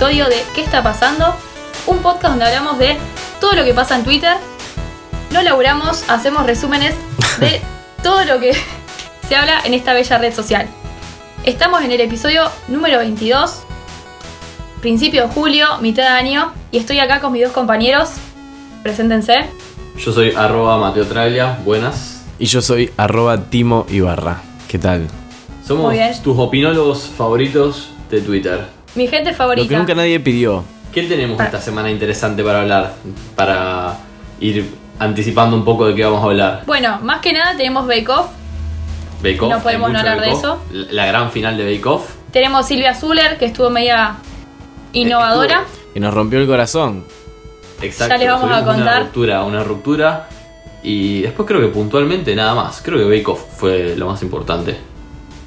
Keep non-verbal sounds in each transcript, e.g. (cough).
Episodio de ¿Qué está pasando? Un podcast donde hablamos de todo lo que pasa en Twitter. No laburamos, hacemos resúmenes de (laughs) todo lo que se habla en esta bella red social. Estamos en el episodio número 22, principio de julio, mitad de año, y estoy acá con mis dos compañeros. Preséntense. Yo soy arroba Mateo Traglia, buenas. Y yo soy arroba Timo Ibarra. ¿Qué tal? Somos tus opinólogos favoritos de Twitter. Mi gente Lo favorita. que nunca nadie pidió. ¿Qué tenemos Para- esta semana interesante para hablar? Para ir anticipando un poco de qué vamos a hablar. Bueno, más que nada tenemos Bake Off. Bake Off, No podemos no hablar de Off. La gran final de Bake Off. Tenemos Silvia Zuller, que estuvo media innovadora. Y nos rompió el corazón. Exacto. Ya les vamos a contar. Una ruptura, una ruptura. Y después creo que puntualmente nada más. Creo que Bake Off fue lo más importante.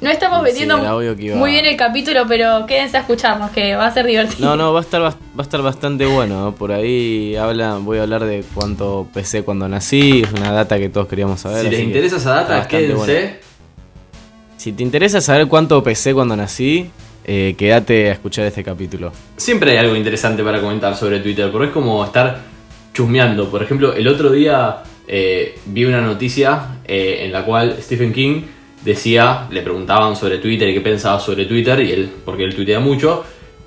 No estamos vendiendo muy bien el capítulo, pero quédense a escucharnos, que va a ser divertido. No, no, va a (laughs) estar, va a estar bastante bueno. ¿no? Por ahí habla, voy a hablar de cuánto pesé cuando nací. Es una data que todos queríamos saber. si les interesa esa data, quédense. bueno. Si te interesa saber cuánto pesé cuando nací, eh, quédate a escuchar este capítulo. Siempre hay algo interesante para comentar sobre Twitter, porque es como estar chusmeando. Por ejemplo, el otro día eh, vi una noticia eh, en la cual Stephen King decía, le preguntaban sobre Twitter y qué pensaba sobre Twitter, y él, porque él tuitea mucho,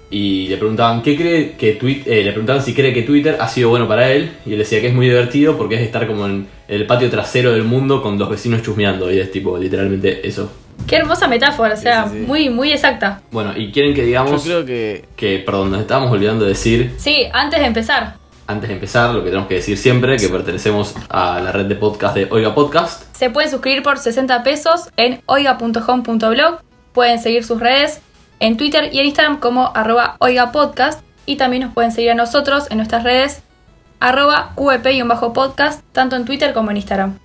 y le preguntaban qué cree que Twi- eh, le preguntaban si cree que Twitter ha sido bueno para él, y él decía que es muy divertido porque es estar como en el patio trasero del mundo con los vecinos chusmeando, y es tipo literalmente eso. Qué hermosa metáfora, o sea, Sí, sí, sí. muy, muy exacta. Bueno, y quieren que Yo digamos creo que que, perdón, nos estábamos olvidando de decir Sí, antes de empezar, Antes de empezar, lo que tenemos que decir siempre, que pertenecemos a la red de podcast de Oiga Podcast. se pueden suscribir por 60 pesos en oiga.home.blog. Pueden seguir sus redes en Twitter y en Instagram como arroba oigapodcast. Y también nos pueden seguir a nosotros en nuestras redes arroba qp-podcast, tanto en Twitter como en Instagram.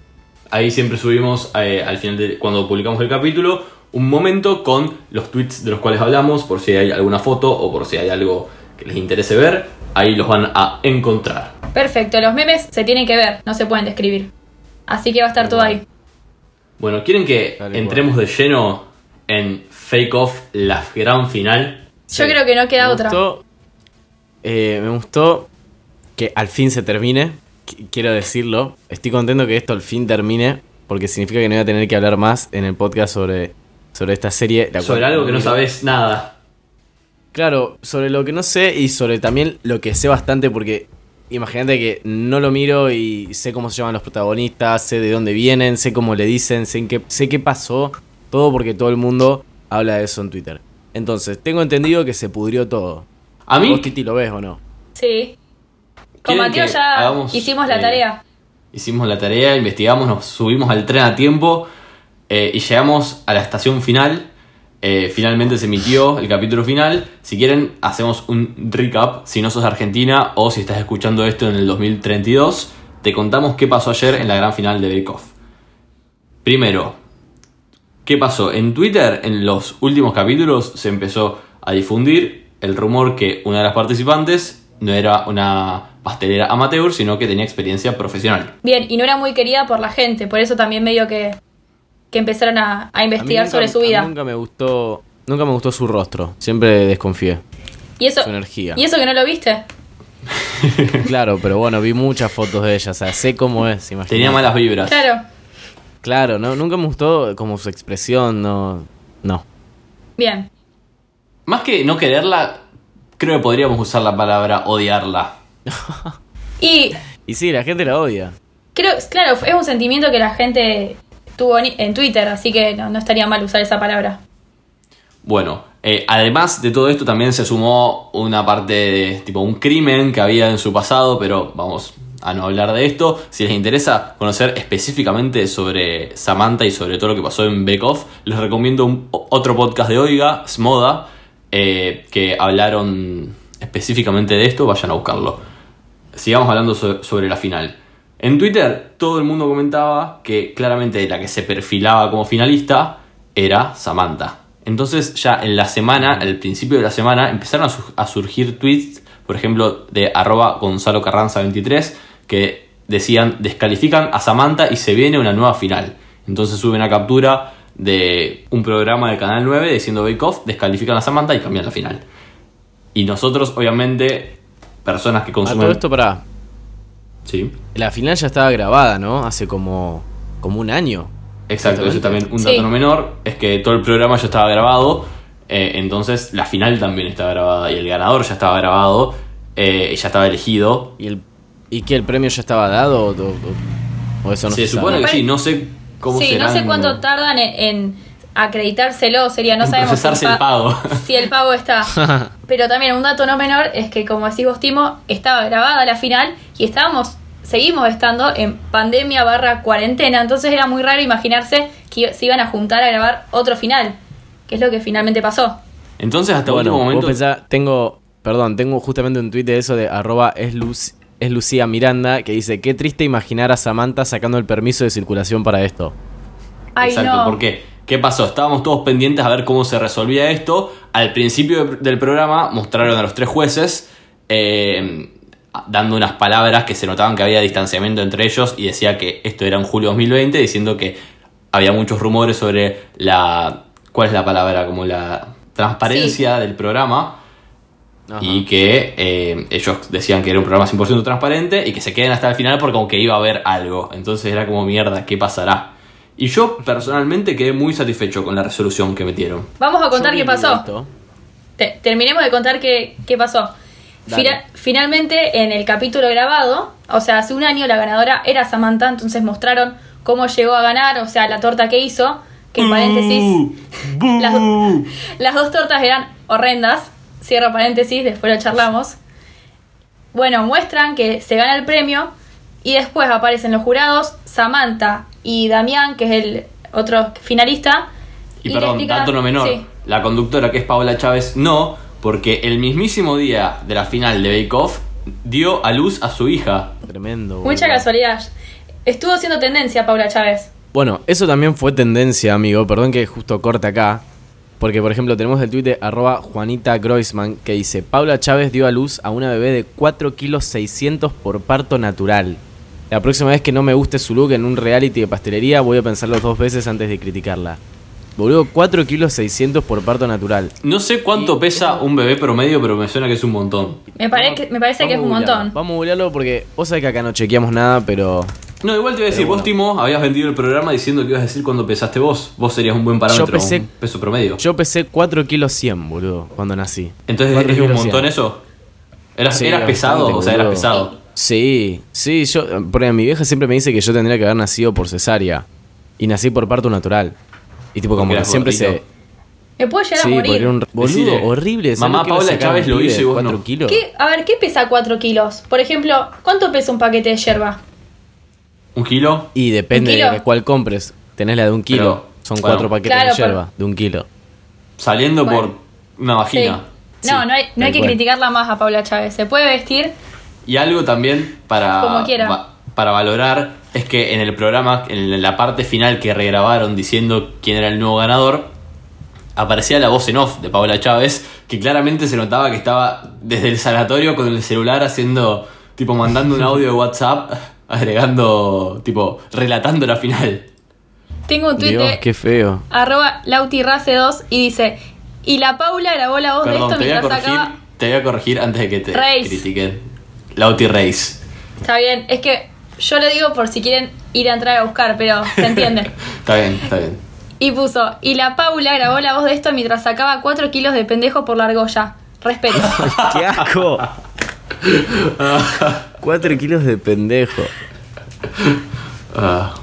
Ahí siempre subimos eh, al final de cuando publicamos el capítulo un momento con los tweets de los cuales hablamos, por si hay alguna foto o por si hay algo que les interese ver. Ahí los van a encontrar. Perfecto, los memes se tienen que ver, no se pueden describir. Así que va a estar todo ahí. Bueno, ¿quieren que entremos de lleno en Fake Off, la gran final? Yo creo que no queda me otra. gustó, eh, me gustó que al fin se termine. Qu- Quiero decirlo. Estoy contento que esto al fin termine. Porque significa que no voy a tener que hablar más en el podcast sobre, sobre esta serie. la Sobre cual algo que no sabes nada. Claro, sobre lo que no sé y sobre también lo que sé bastante. Porque imagínate que no lo miro y sé cómo se llaman los protagonistas, sé de dónde vienen, sé cómo le dicen, sé, en qué, sé qué pasó. Todo porque todo el mundo habla de eso en Twitter. Entonces, tengo entendido que se pudrió todo. A mí, ¿Vos, Titi, lo ves o no? Sí. Con ¿Quieren Mateo que ya hagamos, hicimos la eh, tarea. Hicimos la tarea, investigamos, nos subimos al tren a tiempo eh, y llegamos a la estación final. Eh, finalmente se emitió el capítulo final. Si quieren, hacemos un recap. Si no sos Argentina o si estás escuchando esto en el 2032, te contamos qué pasó ayer en la gran final de Bake Off. Primero, ¿qué pasó? En Twitter, en los últimos capítulos, se empezó a difundir el rumor que una de las participantes no era una pastelera amateur, sino que tenía experiencia profesional. Bien, y no era muy querida por la gente, por eso también medio que, que empezaron a, a investigar nunca- sobre su a mí vida. Nunca me gustó, nunca me gustó su rostro. Siempre desconfié. Y eso, su energía. y eso que no lo viste. (laughs) Claro, pero bueno, vi muchas fotos de ella, o sea, sé cómo es, imagínate. Tenía malas vibras. Claro. Claro, no, nunca me gustó como su expresión, no. No. Bien. Más que no quererla, creo que podríamos usar la palabra odiarla. Y (laughs) Y sí, la gente la odia. creo, claro, es un sentimiento que la gente en, Twitter, así que no, estaría mal usar esa palabra. Bueno, eh, además de todo esto también se sumó una parte de tipo un crimen que había en su pasado, pero vamos a no hablar de esto. Si les interesa conocer específicamente sobre Samantha y sobre todo lo que pasó en Bake Off, les recomiendo un- otro podcast de Oiga, Smoda, eh, que hablaron específicamente de esto, vayan a buscarlo. Sigamos hablando so- sobre la final. En Twitter todo el mundo comentaba que claramente la que se perfilaba como finalista era Samantha. Entonces ya en la semana, al principio de la semana, empezaron a, su- a surgir tweets, por ejemplo, de arroba Gonzalo Carranza 23, que decían descalifican a Samantha y se viene una nueva final. Entonces sube una captura de un programa del Canal 9 diciendo Bake Off, descalifican a Samantha y cambian la final. Y nosotros, obviamente, personas que A consumen... todo esto, para. Sí, La final ya estaba grabada, ¿no? Hace como. como un año. exacto. Eso también un Sí. dato no menor es que todo el programa ya estaba grabado, eh, entonces la final también estaba grabada y el ganador ya estaba grabado, eh, y ya estaba elegido. ¿Y, el, ¿Y que el premio ya estaba dado? ¿O, o- o eso no se se, supone sabe? que sí, no sé cómo sí, no sé cuánto tardan en, en acreditárselo, sería, no sabemos si el pago. (laughs) si el pago está. (laughs) Pero también un dato no menor es que, como decís vos, Timo, estaba grabada la final y estábamos, seguimos estando en pandemia barra cuarentena, entonces era muy raro imaginarse que se iban a juntar a grabar otro final, que es lo que finalmente pasó. Entonces hasta Bueno, último vos momento... pensá, tengo, perdón, tengo justamente un tuit de eso de arroba es Lucía Miranda que dice, qué triste imaginar a Samantha sacando el permiso de circulación para esto. Ay, Exacto, no. ¿por qué? ¿Qué pasó? Estábamos todos pendientes a ver cómo se resolvía esto. Al principio de- del programa mostraron a los tres jueces eh, dando unas palabras que se notaban que había distanciamiento entre ellos y decía que esto era en julio 2020, diciendo que había muchos rumores sobre la... ¿Cuál es la palabra? Como la transparencia del programa Ajá. y que eh, ellos decían que era un programa 100% transparente y que se queden hasta el final porque aunque iba a haber algo. Entonces era como mierda, ¿qué pasará? Y yo personalmente quedé muy satisfecho con la resolución que metieron. Vamos a contar qué pasó. Te- terminemos de contar qué, qué pasó. Finalmente, en el capítulo grabado, o sea, hace un año la ganadora era Samantha, entonces mostraron cómo llegó a ganar, o sea, la torta que hizo, que en paréntesis, las, do- las dos tortas eran horrendas, cierro paréntesis, después lo charlamos. Bueno, muestran que se gana el premio y después aparecen los jurados, Samantha y Damián, que es el otro finalista. Y, perdón, explican- dato no menor, sí. la conductora que es Paola Chávez no, porque el mismísimo día de la final de Bake Off dio a luz a su hija. Tremendo. Mucha casualidad. Estuvo haciendo tendencia Paula Chávez. Bueno, eso también fue tendencia, amigo. Perdón que justo corte acá. Porque, por ejemplo, tenemos el tuit de arroba Juanita Groisman que dice: Paula Chávez dio a luz a una bebé de 4 kilos 600 por parto natural. La próxima vez que no me guste su look en un reality de pastelería, voy a pensarlo dos veces antes de criticarla. Boludo, 4 kilos 600 por parto natural. No sé cuánto Y pesa un bebé promedio, pero me suena que es un montón. Me, pare- que- me parece que es un googlearlo. montón. Vamos a googlearlo porque vos sabés que acá no chequeamos nada, pero No, igual te voy a decir, Pero vos bueno. Timo habías vendido el programa diciendo que ibas a decir cuándo pesaste vos. Vos serías un buen parámetro, Yo pesé- un peso promedio. yo pesé 4 kilos 100, boludo, cuando nací. Entonces, 4 ¿es un montón 100. eso? ¿Eras, Sí, eras pesado? bastante, O sea, eras pesado. Sí, sí, yo, porque mi vieja siempre me dice que yo tendría que haber nacido por cesárea y nací por parto natural. Y tipo como que siempre gordito. se Me puedo llegar Sí, a morir. era un boludo horrible, ¿sabés mamá Paula Chávez lo hizo y vos no? kilos? ¿Qué? A ver, ¿qué pesa 4 kilos? Por ejemplo, ¿cuánto pesa un paquete de yerba? ¿Un kilo? Y depende de cuál compres. Tenés la de un kilo. Pero, Son bueno. cuatro paquetes Claro, de yerba, de un kilo. Saliendo Bueno. por una vagina. Sí. No, Sí, no hay, no hay que criticarla más a Paula Chávez. Se puede vestir. Y algo también para, va- para valorar es que en el programa, en la parte final que regrabaron diciendo quién era el nuevo ganador, aparecía la voz en off de Paola Chávez, que claramente se notaba que estaba desde el sanatorio con el celular haciendo, tipo, mandando un audio de WhatsApp, (laughs) agregando, tipo, relatando la final. Tengo un tweet Dios, de qué feo. arroba lautirrace2 y dice, y la Paula grabó la voz Perdón, de te esto voy a mientras corregir, sacaba... te voy a corregir antes de que te Reis. critiquen. Lauti Reis. Está bien, es que yo lo digo por si quieren ir a entrar a buscar, pero se entiende. (laughs) Está bien, está bien. Y puso, y la Paula grabó la voz de esto mientras sacaba 4 kilos de pendejo por la argolla. Respeto. (laughs) ¡Qué asco! Cuatro kilos de pendejo. Ah,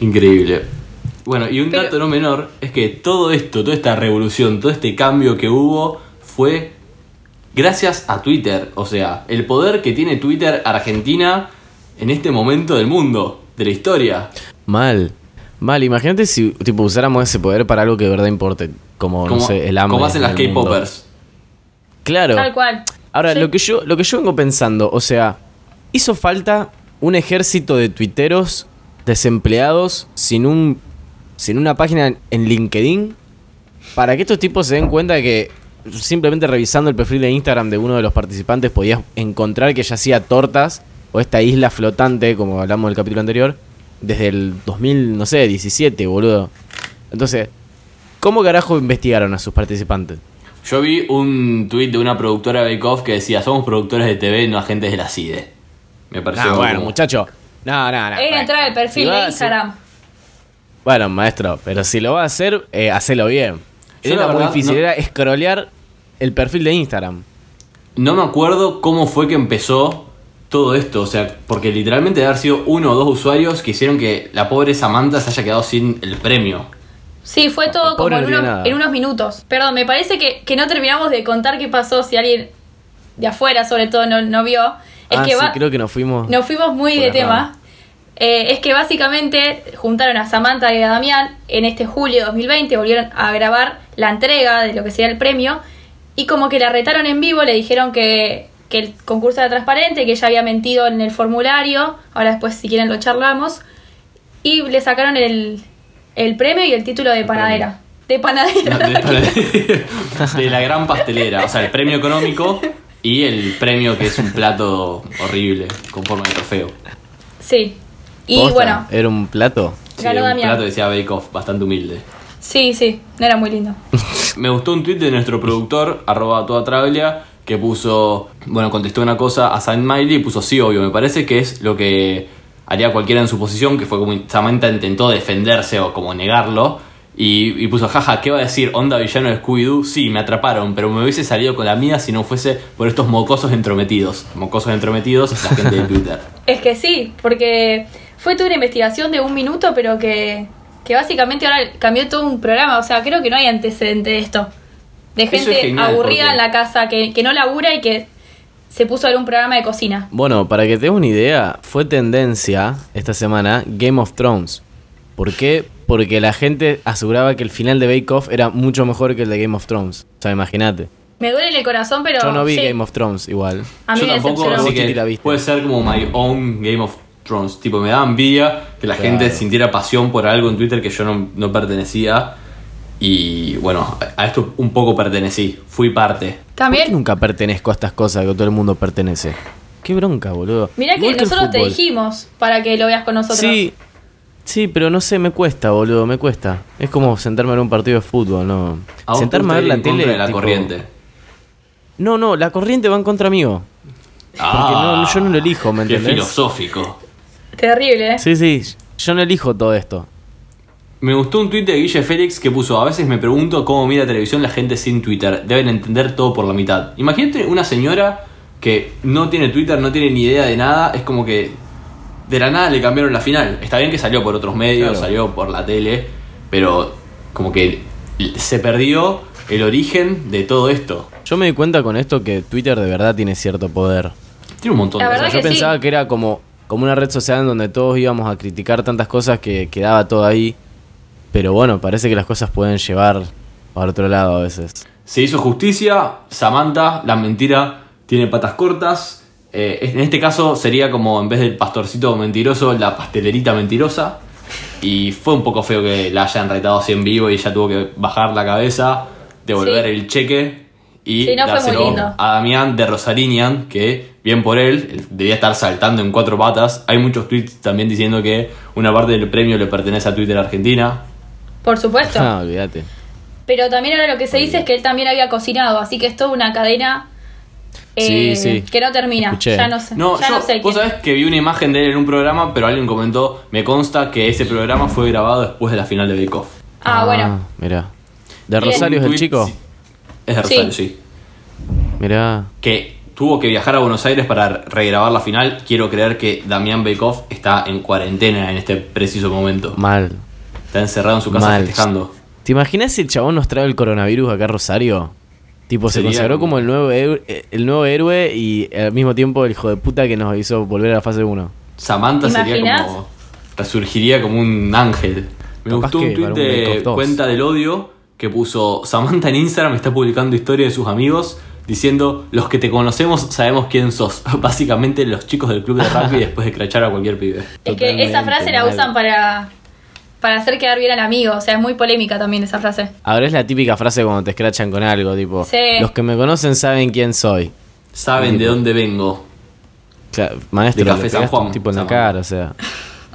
increíble. Bueno, y un Pero- dato no menor es que todo esto, toda esta revolución, todo este cambio que hubo fue gracias a Twitter. O sea, el poder que tiene Twitter Argentina en este momento del mundo, de la historia. Mal. Mal, imagínate si tipo usáramos ese poder para algo que de verdad importe. Como, Como, no sé, el hambre. como hacen las. K-Popers. Claro. Tal cual. Ahora, Sí. lo, que yo, lo que yo vengo pensando, o sea, hizo falta un ejército de tuiteros desempleados sin un sin una página en LinkedIn para que estos tipos se den cuenta de que simplemente revisando el perfil de Instagram de uno de los participantes podías encontrar que ya hacía tortas o esta isla flotante, como hablamos del capítulo anterior, desde el 2000, no sé, 17, boludo. Entonces, ¿cómo carajo investigaron a sus participantes? Yo vi un tweet de una productora de Bake Off que decía, somos productores de TV, no agentes de la CIDE. Me pareció Ah, bueno, como- muchacho. No, no, no. Era entrar al perfil Si de Instagram. Bueno, maestro, pero si lo va a hacer, eh, hacelo bien. Yo Era muy verdad, difícil, no- era scrollear el perfil de Instagram. No me acuerdo cómo fue que empezó todo esto, o sea, porque literalmente debe haber sido uno o dos usuarios que hicieron que la pobre Samantha se haya quedado sin el premio. Sí, fue todo como en unos, nada. en unos minutos. Perdón, me parece que, que no terminamos de contar qué pasó si alguien de afuera, sobre todo, no, no vio. Es ah, que sí, va- creo que nos fuimos. nos fuimos muy de tema. Eh, es que básicamente juntaron a Samantha y a Damián en este julio de 2020, volvieron a grabar la entrega de lo que sería el premio y como que la retaron en vivo, le dijeron que, que el concurso era transparente, que ella había mentido en el formulario, ahora después si quieren lo charlamos, y le sacaron el, el premio y el título de panadera. De panadera. No, de, (laughs) de la gran pastelera, o sea, el premio económico y el premio que es un plato horrible con forma de trofeo. Sí. Y Posta, bueno, Era un plato. Sí, un Damián. plato que decía Bake Off, bastante humilde. Sí, sí, no era muy lindo. (laughs) Me gustó un tweet de nuestro productor, arroba toda Travelia, que puso, bueno, contestó una cosa a Saint Miley y puso sí, obvio. Me parece que es lo que haría cualquiera en su posición, que fue como Samantha intentó defenderse o como negarlo. Y, y puso, jaja, ¿qué va a decir? ¿Onda villano de Scooby-Doo? Sí, me atraparon, pero me hubiese salido con la mía si no fuese por estos mocosos entrometidos. Mocosos entrometidos, la gente de (laughs) Twitter. Es que sí, porque fue toda una investigación de un minuto, pero que, que básicamente ahora cambió todo un programa. O sea, creo que no hay antecedente de esto. De es gente genial, aburrida porque- en la casa, que, que no labura y que se puso a ver un programa de cocina. Bueno, para que te des una idea, fue tendencia esta semana Game of Thrones. ¿Por qué? Porque la gente aseguraba que el final de Bake Off era mucho mejor que el de Game of Thrones. O sea, imagínate. Me duele en el corazón, pero. Yo no vi sí, Game of Thrones igual. A mí Yo me tampoco, así que la viste. puede ser como my own Game of Thrones. Tipo, me da envidia que la Claro. gente sintiera pasión por algo en Twitter que yo no, no pertenecía. Y bueno, a esto un poco pertenecí. Fui parte. ¿Por qué También, nunca pertenezco a estas cosas que todo el mundo pertenece? Qué bronca, boludo. mirá que nosotros te dijimos para que lo veas con nosotros. Sí, sí, pero no sé, me cuesta, boludo, me cuesta. Es como sentarme en un partido de fútbol, ¿no? A sentarme a ver la en tele. de la tipo- corriente. No, no, la corriente va en contra mío. Porque no, yo no lo elijo, ¿me Ah, Qué entendés? filosófico. Terrible, ¿eh? Sí, sí, yo no elijo todo esto. Me gustó un tweet de Guille Félix que puso, a veces me pregunto cómo mira televisión la gente sin Twitter. Deben entender todo por la mitad. Imagínate una señora que no tiene Twitter, no tiene ni idea de nada, es como que de la nada le cambiaron la final. Está bien que salió por otros medios, Claro. salió por la tele, pero como que se perdió el origen de todo esto. Yo me di cuenta con esto que Twitter de verdad tiene cierto poder. Tiene un montón La de verdad cosas. yo que sí. pensaba que era como, como una red social en donde todos íbamos a criticar tantas cosas que quedaba todo ahí. Pero bueno, parece que las cosas pueden llevar para otro lado a veces. Se hizo justicia, Samantha, la mentira tiene patas cortas. Eh, en este caso sería como en vez del pastorcito mentiroso, la pastelerita mentirosa. Y fue un poco feo que la hayan retado así en vivo y ella tuvo que bajar la cabeza, devolver Sí. el cheque y Sí, no fue muy dárselo lindo. a Damián de Rosarinian, que bien por él, él debía estar saltando en cuatro patas. Hay muchos tweets también diciendo que una parte del premio le pertenece a Twitter Argentina. Por supuesto. (laughs) Ah, olvídate. Pero también ahora lo que se dice es que él también había cocinado, así que es toda una cadena Sí, eh, sí. que no termina. Escuché. Ya no sé. No, ya yo, no sé vos quién. sabés que vi una imagen de él en un programa, pero alguien comentó, me consta que ese programa fue grabado después de la final de Bake Off. Ah, bueno. Mira. ¿De. Rosario es el chico? sí. Es de Rosario, Sí. sí. Mira. Que tuvo que viajar a Buenos Aires para regrabar la final. Quiero creer que Damián Bake Off está en cuarentena en este preciso momento. Mal. Está encerrado en su casa Mal. festejando. ¿Te imaginas si el chabón nos trae el coronavirus acá a Rosario? Tipo, se consagró como- el nuevo, héroe, el nuevo héroe y al mismo tiempo el hijo de puta que nos hizo volver a la fase 1. Samantha ¿Te sería imaginas? como. resurgiría como un ángel. Me Capaz gustó un tweet de Off 2. Cuenta del Odio que puso Samantha en Instagram está publicando historias de sus amigos. diciendo, los que te conocemos sabemos quién sos. (laughs) Básicamente los chicos del club de rugby (laughs) después de crachar a cualquier pibe. Es que esa frase la usan para, para hacer quedar bien al amigo. O sea, es muy polémica también esa frase. Ahora es la típica frase cuando te escrachan con algo, tipo, Sí. los que me conocen saben quién soy. Saben de dónde vengo. Claro, maestro, De Café San Juan, tipo en la cara, o sea,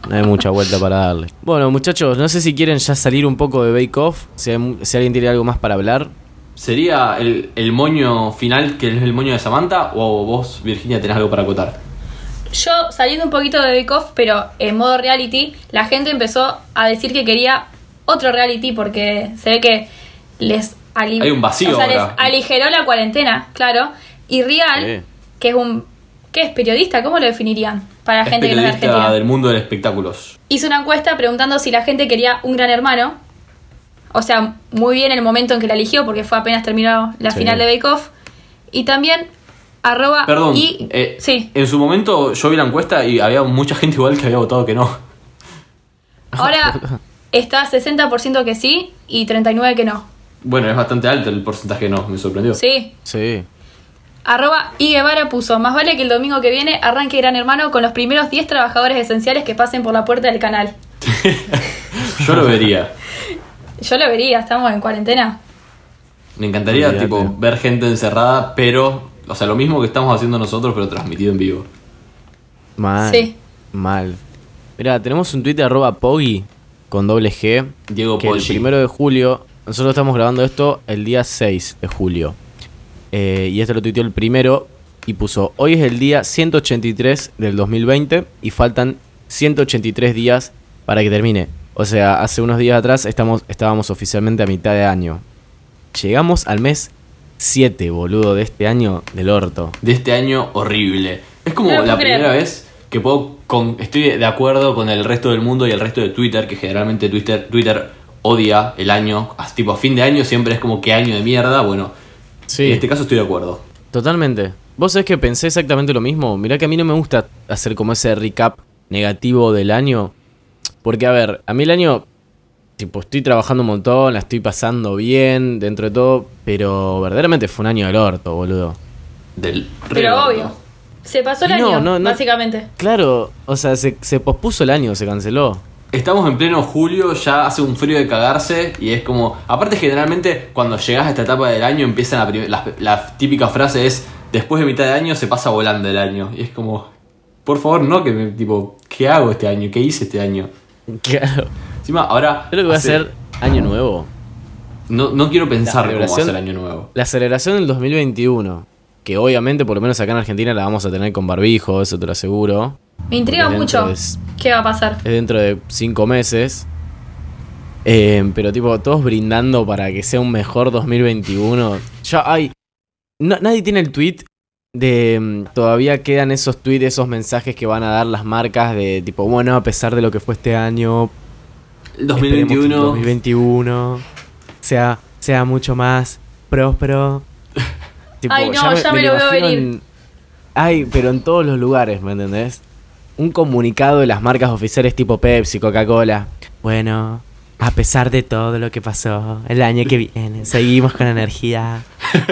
no hay mucha vuelta para darle. Bueno, muchachos, no sé si quieren ya salir un poco de Bake Off, si, hay- si alguien tiene algo más para hablar. ¿Sería el, el moño final que es el moño de Samantha? ¿O vos, Virginia, tenés algo para acotar? Yo, saliendo un poquito de Bake Off, pero en modo reality, la gente empezó a decir que quería otro reality porque se ve que les, ali- Hay un vacío o sea, ahora. les aligeró la cuarentena, claro. Y Real, Sí. que es un... ¿Qué es periodista? ¿Cómo lo definirían? Para la Es gente que no es periodista argentina. del mundo de los espectáculos. hizo una encuesta preguntando si la gente quería un gran hermano. O sea, muy bien el momento en que la eligió, porque fue apenas terminó la Sí. final de Bake Off. Y también, arroba Perdón, y. eh, sí, en su momento yo vi la encuesta y había mucha gente igual que había votado que no. ahora está 60% que sí y 39% que no. Bueno, es bastante alto el porcentaje no, me sorprendió. Sí. Sí. Arroba y Guevara puso, más vale que el domingo que viene arranque Gran Hermano con los primeros 10 trabajadores esenciales que pasen por la puerta del canal. (laughs) Yo lo vería. (laughs) Yo lo vería, estamos en cuarentena. Me encantaría Olvídate. tipo ver gente encerrada, pero, o sea, lo mismo que estamos haciendo nosotros, pero transmitido en vivo. Mal. Sí. Mal. Mira, tenemos un tweet de arroba Poggy con doble G. Diego que el primero de julio, nosotros estamos grabando esto el día 6 de julio. Eh, y esto lo tuiteó el primero y puso, hoy es el día 183 del 2020 y faltan 183 días para que termine. O sea, hace unos días atrás estamos, estábamos oficialmente a mitad de año. Llegamos al mes 7, boludo, de este año del orto. De este año horrible. Es como No la creer. primera vez que puedo con, estoy de acuerdo con el resto del mundo y el resto de Twitter, que generalmente Twitter, Twitter odia el año, tipo a fin de año siempre es como que año de mierda, bueno, Sí. en este caso estoy de acuerdo. Totalmente. Vos sabés que pensé exactamente lo mismo. Mirá que a mí no me gusta hacer como ese recap negativo del año. Porque, a ver, a mí el año, tipo, estoy trabajando un montón, la estoy pasando bien, dentro de todo, pero verdaderamente fue un año del orto, boludo. Del Pero obvio. Se pasó el No, año, no, no. básicamente. Claro, o sea, se, se pospuso el año, se canceló. Estamos en pleno julio, ya hace un frío de cagarse y es como... Aparte generalmente cuando llegas a esta etapa del año empiezan la, prim- la, la típica frase es después de mitad de año se pasa volando el año. Y es como... Por favor, no, que me, tipo, ¿qué hago este año? ¿Qué hice este año? Claro. Encima, ahora... Creo que va a ser año nuevo. No, no quiero pensar cómo va a ser el año nuevo. La celebración del 2021, que obviamente, por lo menos acá en Argentina, la vamos a tener con barbijo, eso te lo aseguro. Me intriga mucho qué va a pasar. es dentro de cinco meses. Eh, pero tipo, todos brindando para que sea un mejor 2021. Ya hay. no- nadie tiene el tweet de. mm, Todavía quedan esos tweets, esos mensajes que van a dar las marcas de tipo, bueno, a pesar de lo que fue este año. El esperemos que el 2021... 2021 sea, sea mucho más próspero. (laughs) Tipo, Ay, no, ya me lo veo venir. en- Ay, pero en todos los lugares, ¿me entendés? Un comunicado de las marcas oficiales tipo Pepsi, Coca-Cola. Bueno, a pesar de todo lo que pasó el año que viene, seguimos con energía.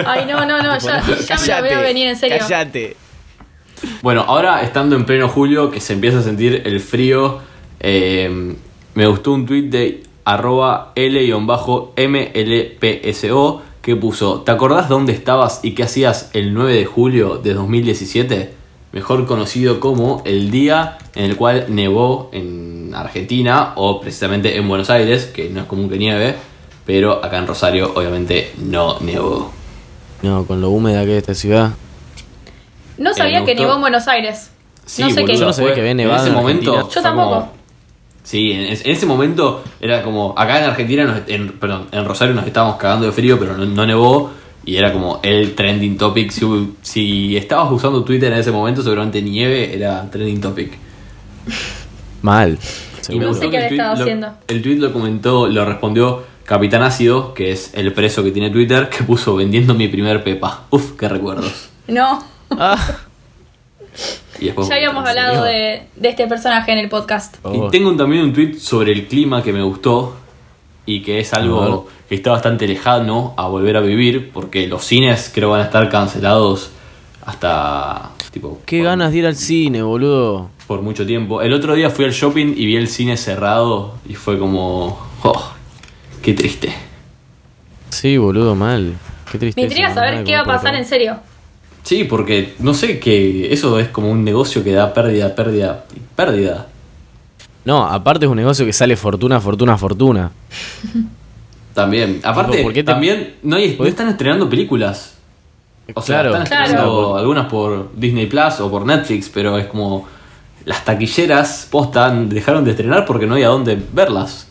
Ay, no, no, no, ya, ya me lo veo venir, en serio. Cállate. Bueno, ahora estando en pleno julio, que se empieza a sentir el frío, eh, me gustó un tweet de arroba L-MLPSO que puso, ¿te acordás dónde estabas y qué hacías el 9 de julio de 2017? Mejor conocido como el día en el cual nevó en Argentina o precisamente en Buenos Aires, que no es común que nieve, pero acá en Rosario obviamente no nevó. No, con lo húmeda que es esta ciudad. No sabía Eh, me que nevó en Buenos Aires. Sí, no sé qué. Yo no sabía que había en nevado ese en momento. Argentina. Yo tampoco. como- sí, en, es- en ese momento era como. Acá en Argentina, nos- en, perdón, en Rosario nos estábamos cagando de frío, pero no, no nevó. Y era como el trending topic. Si, si estabas usando Twitter en ese momento, seguramente nieve era trending topic. Mal. Y. No sé qué había tweet estado lo- haciendo. El tweet lo comentó, lo respondió Capitán Ácido, que es el preso que tiene Twitter, que puso vendiendo mi primer Pepa. Uf, qué recuerdos. No, Ah. Y después- ya habíamos hablado de, de este personaje en el podcast. Y Oh. tengo también un tweet sobre el clima que me gustó. Y que es algo que está bastante lejano a volver a vivir porque los cines creo van a estar cancelados hasta tipo Qué por- ganas de ir al cine, boludo. por mucho tiempo. El otro día fui al shopping y vi el cine cerrado y fue como oh, qué triste. Sí, boludo, mal. Qué tristeza. Me intriga saber mal, qué va a pasar en serio. Sí, porque no sé que eso es como un negocio que da pérdida, pérdida, y pérdida. No, aparte es un negocio que sale fortuna, fortuna, fortuna. (laughs) También. Aparte, Tipo, ¿por qué te- también no, hay, no ¿Podés- están estrenando películas. O sea, Claro. están Claro. estrenando algunas por Disney Plus o por Netflix, pero es como las taquilleras posta dejaron de estrenar porque no hay a dónde verlas.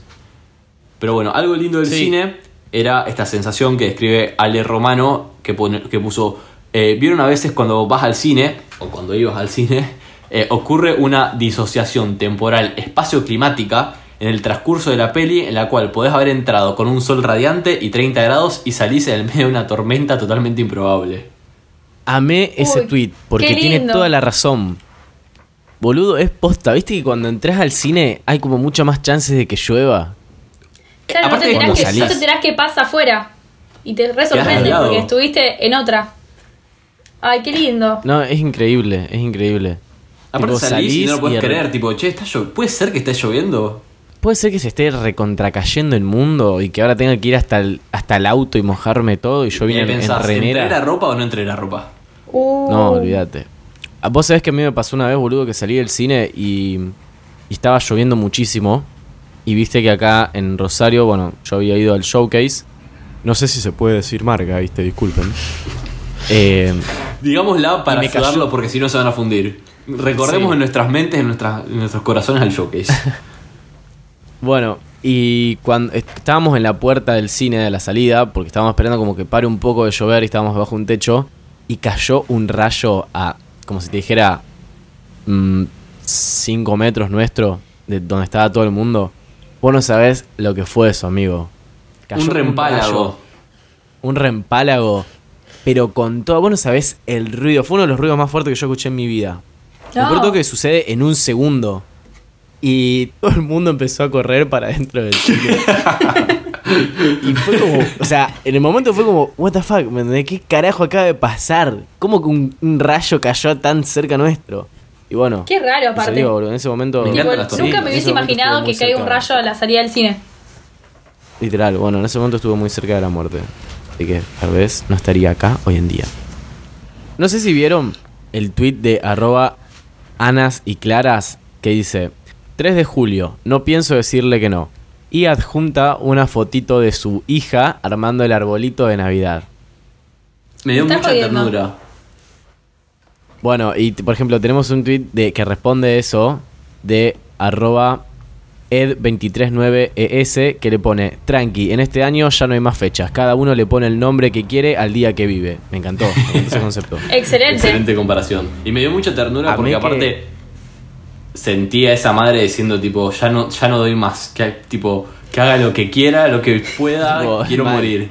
Pero bueno, algo lindo del Sí. cine era esta sensación que describe Ale Romano, que, pone- que puso, eh, vieron a veces cuando vas al cine, o cuando ibas al cine, eh, ocurre una disociación temporal espacio-climática en el transcurso de la peli en la cual podés haber entrado con un sol radiante y 30 grados y salís en el medio de una tormenta totalmente improbable. Amé ese Uy, tweet porque tiene toda la razón. Boludo, es posta. ¿Viste que cuando entras al cine hay como mucho más chances de que llueva? Claro, no aparte te, de enterás que, no te salís. enterás pasa afuera. Y te re sorprende porque estuviste en otra. Ay, qué lindo. No, es increíble, es increíble. Aparte Tipo, salís y no lo puedes de- creer, tipo, che, está ¿puede ser que esté lloviendo? Puede ser que se esté recontracayendo el mundo y que ahora tenga que ir hasta el, hasta el auto y mojarme todo y yo vine en, en ¿entré la ropa o no entré la ropa? Uh. No, olvídate. Ah, Vos sabés que a mí me pasó una vez, boludo, que salí del cine y, y estaba lloviendo muchísimo. Y viste que acá en Rosario, bueno, yo había ido al showcase. No sé si se puede decir marca, viste, disculpen. (laughs) Eh, Digámosla para Y me cayó- ayudarlo porque si no se van a fundir. Recordemos Sí. en nuestras mentes, en, nuestras, en nuestros corazones al showcase. (laughs) Bueno, y cuando estábamos en la puerta del cine de la salida, porque estábamos esperando como que pare un poco de llover y estábamos bajo un techo, y cayó un rayo a, como si te dijera, 5 metros nuestro, de donde estaba todo el mundo. Vos no sabés lo que fue eso, amigo. Cayó Un rempálago. rayo, un rempálago, pero con todo. Vos no sabés el ruido. Fue uno de los ruidos más fuertes que yo escuché en mi vida. No. Lo peor todo que sucede en un segundo. Y todo el mundo empezó a correr para dentro del cine. (laughs) y fue como, o sea, en el momento fue como, what the fuck, ¿me entendés? ¿Qué carajo acaba de pasar? ¿Cómo que un, un rayo cayó tan cerca nuestro? Y bueno, Qué raro, aparte. digo, boludo, en ese momento, Me Tipo, nunca me hubiese imaginado que caiga un rayo a la salida del cine. literal, bueno, en ese momento estuve muy cerca de la muerte. Así que tal vez no estaría acá hoy en día. No sé si vieron el tweet de arroba Anas y Claras que dice 3 de julio, no pienso decirle que no. Y adjunta una fotito de su hija armando el arbolito de Navidad. Me dio mucha jodiendo. ternura. Bueno, y por ejemplo, tenemos un tweet de, que responde eso de arroba ed239es que le pone, tranqui, en este año ya no hay más fechas, cada uno le pone el nombre que quiere al día que vive. Me encantó, me encantó ese concepto. (laughs) Excelente. Excelente comparación. Y me dio mucha ternura A porque aparte que- sentía a esa madre diciendo tipo, ya no, ya no doy más. Que tipo, que haga lo que quiera, lo que pueda, Tipo, quiero mal. morir.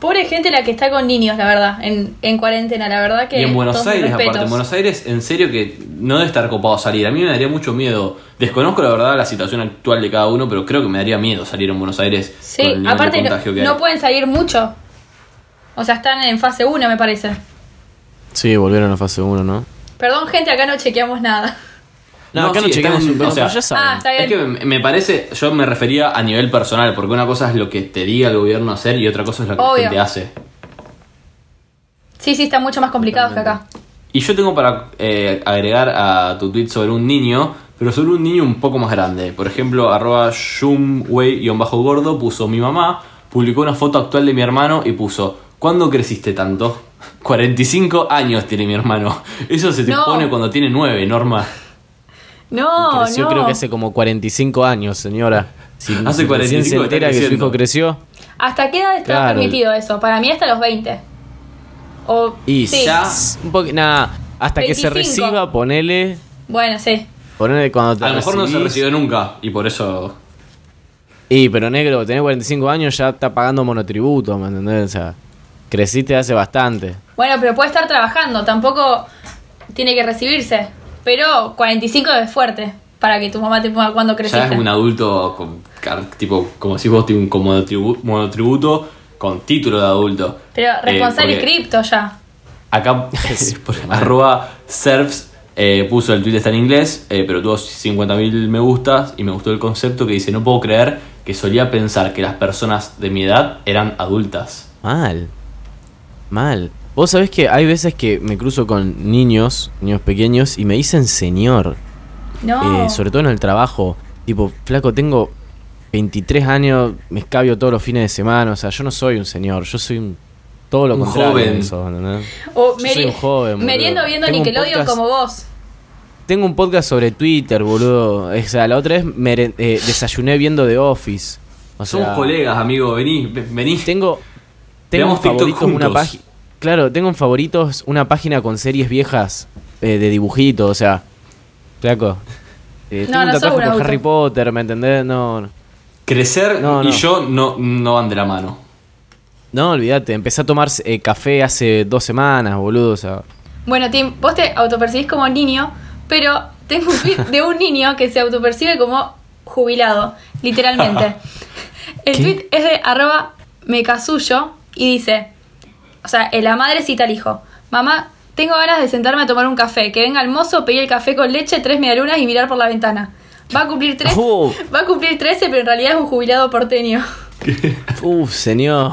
Pobre gente la que está con niños, la verdad, en, en cuarentena, la verdad que. Y en Buenos Aires, aparte, en Buenos Aires, en serio que no debe estar copado salir. A mí me daría mucho miedo. Desconozco la verdad la situación actual de cada uno, pero creo que me daría miedo salir en Buenos Aires Sí, con el nivel aparte de no, contagio que no hay. pueden salir mucho. O sea, están en fase 1, me parece. Sí, volvieron a fase 1, ¿no? Perdón, gente, acá no chequeamos nada. No, No, acá no sí, chequeamos están- un pero o sea, ya saben. Ah, está bien. Es que me, me parece, yo me refería a nivel personal, porque una cosa es lo que te diga el gobierno hacer y otra cosa es lo que Obvio. la gente hace. Sí, sí, están mucho más complicados que acá. Y yo tengo para eh, agregar a tu tweet sobre un niño, pero sobre un niño un poco más grande. Por ejemplo, arroba shumway-gordo puso mi mamá, publicó una foto actual de mi hermano y puso, ¿cuándo creciste tanto? (laughs) 45 años tiene mi hermano. (laughs) Eso se te No. pone cuando tiene 9, Norma. No, creció no. creo que hace como 45 años, señora. Si, Hace si recién 45 se está entera que su hijo creció. ¿Hasta qué edad está Claro. permitido eso? Para mí hasta los 20. O, Y sí. ya- Un poco, nada, hasta que se 25. reciba, ponele. Bueno, sí. Ponele cuando te A lo mejor no se recibís. recibió nunca y por eso... Y, pero negro, tenés 45 años, ya está pagando monotributo, ¿me entendés? O sea, creciste hace bastante. Bueno, pero puede estar trabajando. Tampoco tiene que recibirse. Pero 45 es fuerte para que tu mamá te ponga cuando Ya creciste. es un adulto con- tipo, como si vos un como tribu- monotributo con título de adulto. Pero Eh, responsable porque cripto ya. Acá, (laughs) (laughs) arroba serfs eh, puso el tweet está en inglés, eh, pero tuvo 50.000 me gustas y me gustó el concepto que dice, no puedo creer que solía pensar que las personas de mi edad eran adultas. Mal. Mal. Vos sabés que hay veces que me cruzo con niños, niños pequeños, y me dicen señor. No. eh, sobre todo en el trabajo. Tipo, flaco, tengo 23 años, me escabio todos los fines de semana. O sea, yo no soy un señor, yo soy un. Todo lo Un contrario. joven. de eso, ¿entendés? o yo soy un joven, boludo. meriendo viendo Tengo Nickelodeon podcast- como vos. Tengo un podcast sobre Twitter, boludo. O sea, la otra vez eh, desayuné viendo The Office. O sea, Somos colegas, amigo, vení, ve- vení. Tengo, tengo favoritos una juntos. página. Claro, tengo en favoritos una página con series viejas eh, de dibujitos, o sea. Flaco. Eh, No, tengo un no tatuaje un por. Harry Potter, ¿me entendés? No, no. Crecer No, y yo no, no van de la mano. No, olvídate, empecé a tomar eh, café hace dos semanas, boludo, o sea. Bueno, Tim, vos te autopercibís como niño, pero tengo un tweet de un (laughs) niño que se autopercibe como jubilado, literalmente. (laughs) El ¿Qué? tweet es de arroba mecasuyo y dice, o sea, la madre cita al hijo, mamá, tengo ganas de sentarme a tomar un café, que venga el mozo, pedir el café con leche, tres medialunas y mirar por la ventana. Va a cumplir tres, Oh. va a cumplir 13, pero en realidad es un jubilado porteño. Uf, señor.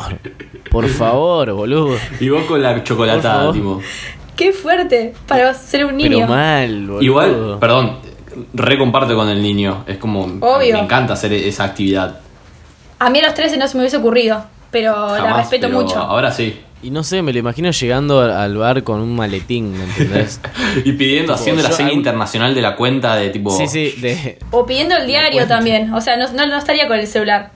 Por favor, boludo. Y vos con la chocolatada, tipo. Qué fuerte para ser un niño. Pero mal, boludo. Igual, perdón, recomparte con el niño. Es como. Obvio. Me encanta hacer esa actividad. A mí a los 13 no se me hubiese ocurrido, pero la respeto pero mucho. Ahora sí. Y no sé, me lo imagino llegando al- bar con un maletín, ¿me entendés? (laughs) Y pidiendo, Tipo, haciendo la algún- internacional de la cuenta de tipo. sí, sí, de. O pidiendo el diario también. O sea, no, no, no estaría con el celular.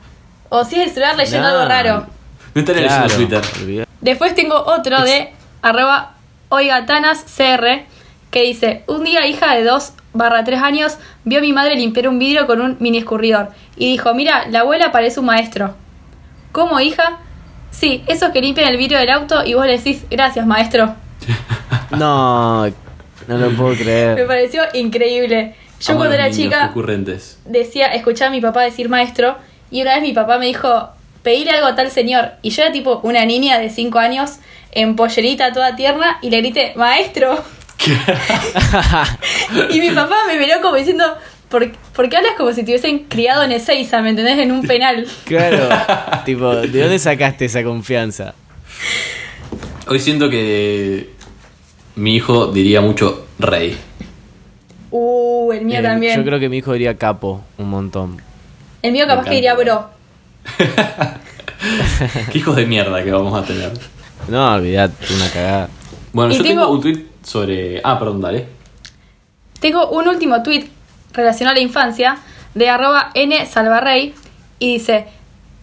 O si es el celular leyendo No. algo raro. No estaría Claro, leyendo Twitter. Después tengo otro de arroba oigatanascr que dice, un día hija de 2 barra 3 años vio a mi madre limpiar un vidrio con un mini escurridor y dijo, mira, la abuela parece un maestro. ¿Cómo hija? Sí, esos que limpian el vidrio del auto y vos le decís, gracias maestro. (laughs) No, no lo puedo Me creer. pareció increíble. Yo Amo cuando era chica ocurrentes. decía, escuchaba a mi papá decir maestro, y una vez mi papá me dijo, pedirle algo a tal señor. Y yo era tipo una niña de 5 años, en pollerita toda tierna, y le grité, maestro. (laughs) y mi papá me miró como diciendo, ¿por, por qué hablas como si te hubiesen criado en Ezeiza, me entendés? En un penal. (laughs) Claro, tipo, ¿de dónde sacaste esa confianza? Hoy siento que mi hijo diría mucho rey. Uh, el mío también. Yo creo que mi hijo diría capo un montón. el mío capaz que diría bro. (laughs) Qué hijos de mierda que vamos a tener. No, olvidate, una cagada. Bueno, Y yo tengo... tengo- un tweet sobre. Ah, perdón, dale. Tengo un último tweet relacionado a la infancia de arroba nsalvarrey y dice,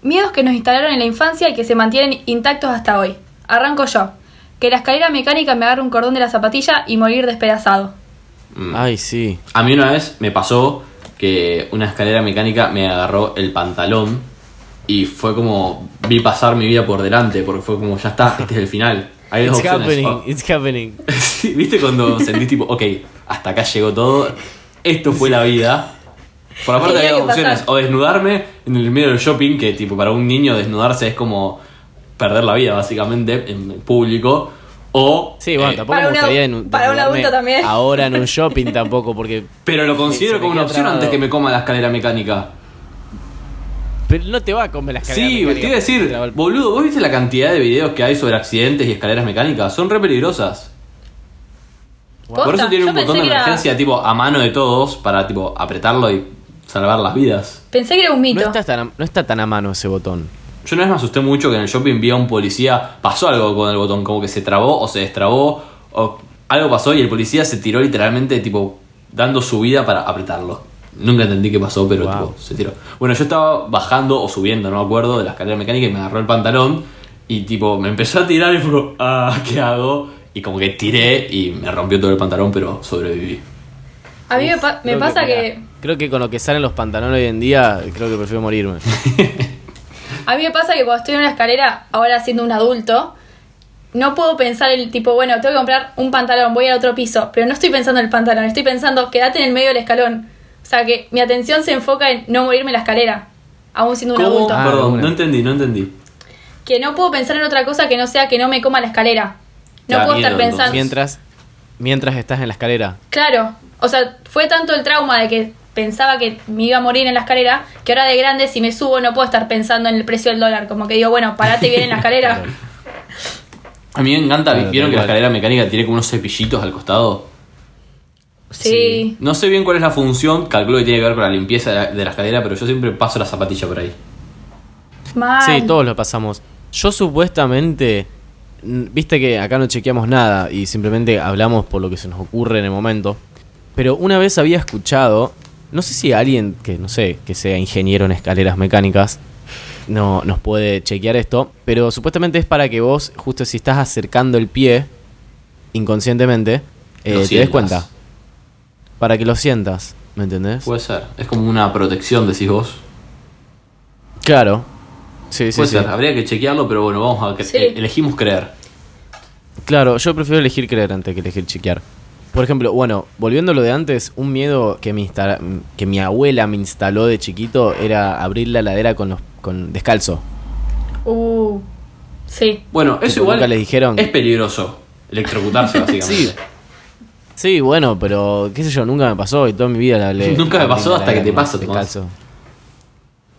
miedos que nos instalaron en la infancia y que se mantienen intactos hasta hoy. Arranco yo. Que la escalera mecánica me agarre un cordón de la zapatilla y morir despedazado. Mm. Ay, sí. A mí una vez me pasó que una escalera mecánica me agarró el pantalón y fue como vi pasar mi vida por delante porque fue como ya está, este es el final. Hay dos It's opciones. happening, O- it's happening. (laughs) ¿Viste cuando sentís tipo, ok, hasta acá llegó todo, esto fue la vida? Por aparte (laughs) hay dos opciones, o desnudarme en el medio del shopping, que tipo para un niño desnudarse es como perder la vida básicamente en público, o... Sí, bueno, eh, tampoco para me gustaría para un adulto también. Ahora en un (laughs) shopping tampoco, porque. pero lo considero como una opción trabado. antes que me coma la escalera mecánica. Pero no te va a comer las escalera Sí, te mecánica iba a decir, te boludo, ¿vos viste la cantidad de videos que hay sobre accidentes y escaleras mecánicas? Son re peligrosas. Por Posta, eso tiene un botón de era- emergencia tipo a mano de todos para tipo apretarlo y salvar las vidas. Pensé que era un No mito. está, tan a, no está tan a mano ese botón. Yo una vez me asusté mucho que en el shopping vi a un policía, pasó algo con el botón, como que se trabó o se destrabó, o algo pasó y el policía se tiró literalmente tipo dando su vida para apretarlo. Nunca entendí qué pasó, pero Wow. tipo, se tiró. Bueno, yo estaba bajando o subiendo, no me acuerdo, de la escalera mecánica y me agarró el pantalón y tipo me empezó a tirar y fue ah, ¿qué hago? Y como que tiré y me rompió todo el pantalón, pero sobreviví. A mí me, pa- me Creo pasa que... Creo que con lo que salen los pantalones hoy en día, creo que prefiero morirme. (laughs) A mí me pasa que cuando estoy en una escalera, ahora siendo un adulto, no puedo pensar el tipo, bueno, tengo que comprar un pantalón, voy al otro piso, pero no estoy pensando en el pantalón, estoy pensando, quédate en el medio del escalón. O sea que mi atención se enfoca en no morirme en la escalera. aún siendo un ¿Cómo? adulto. Ah, Perdón, no entendí, no entendí. Que no puedo pensar en otra cosa que no sea que no me coma la escalera. No puedo estar pensando. entonces. Mientras, mientras estás en la escalera. Claro, o sea, fue tanto el trauma de que pensaba que me iba a morir en la escalera, que ahora de grande si me subo no puedo estar pensando en el precio del dólar, como que digo, bueno, parate bien en la escalera. (laughs) A mí me encanta, Claro, vieron que la escalera mecánica tiene como unos cepillitos al costado. Sí. No sé bien cuál es la función, calculo que tiene que ver con la limpieza de la, de la escalera, pero yo siempre paso la zapatilla por ahí. Mal. Sí, todos lo pasamos. Yo supuestamente, viste que acá no chequeamos nada y simplemente hablamos por lo que se nos ocurre en el momento. Pero una vez había escuchado, no sé si alguien que no sé, que sea ingeniero en escaleras mecánicas, no nos puede chequear esto, pero supuestamente es para que vos, justo si estás acercando el pie inconscientemente, eh, te des cuenta. Para que lo sientas, ¿me entendés? Puede ser, es como una protección, decís vos. Claro. Sí, sí, Puede sí. ser, habría que chequearlo, pero bueno, vamos a Sí. eh, elegimos creer. Claro, yo prefiero elegir creer antes que elegir chequear. Por ejemplo, bueno, volviendo a lo de antes, un miedo que, me instala- que mi abuela me instaló de chiquito era abrir la ladera con los con descalzo. Uh, sí. Bueno, eso igual nunca les dijeron. es peligroso. Electrocutarse, (laughs) básicamente. Sí. Sí, bueno, pero qué sé yo, nunca me pasó y toda mi vida la hablé. (laughs) Nunca me pasó hasta que te pasa, Tomás.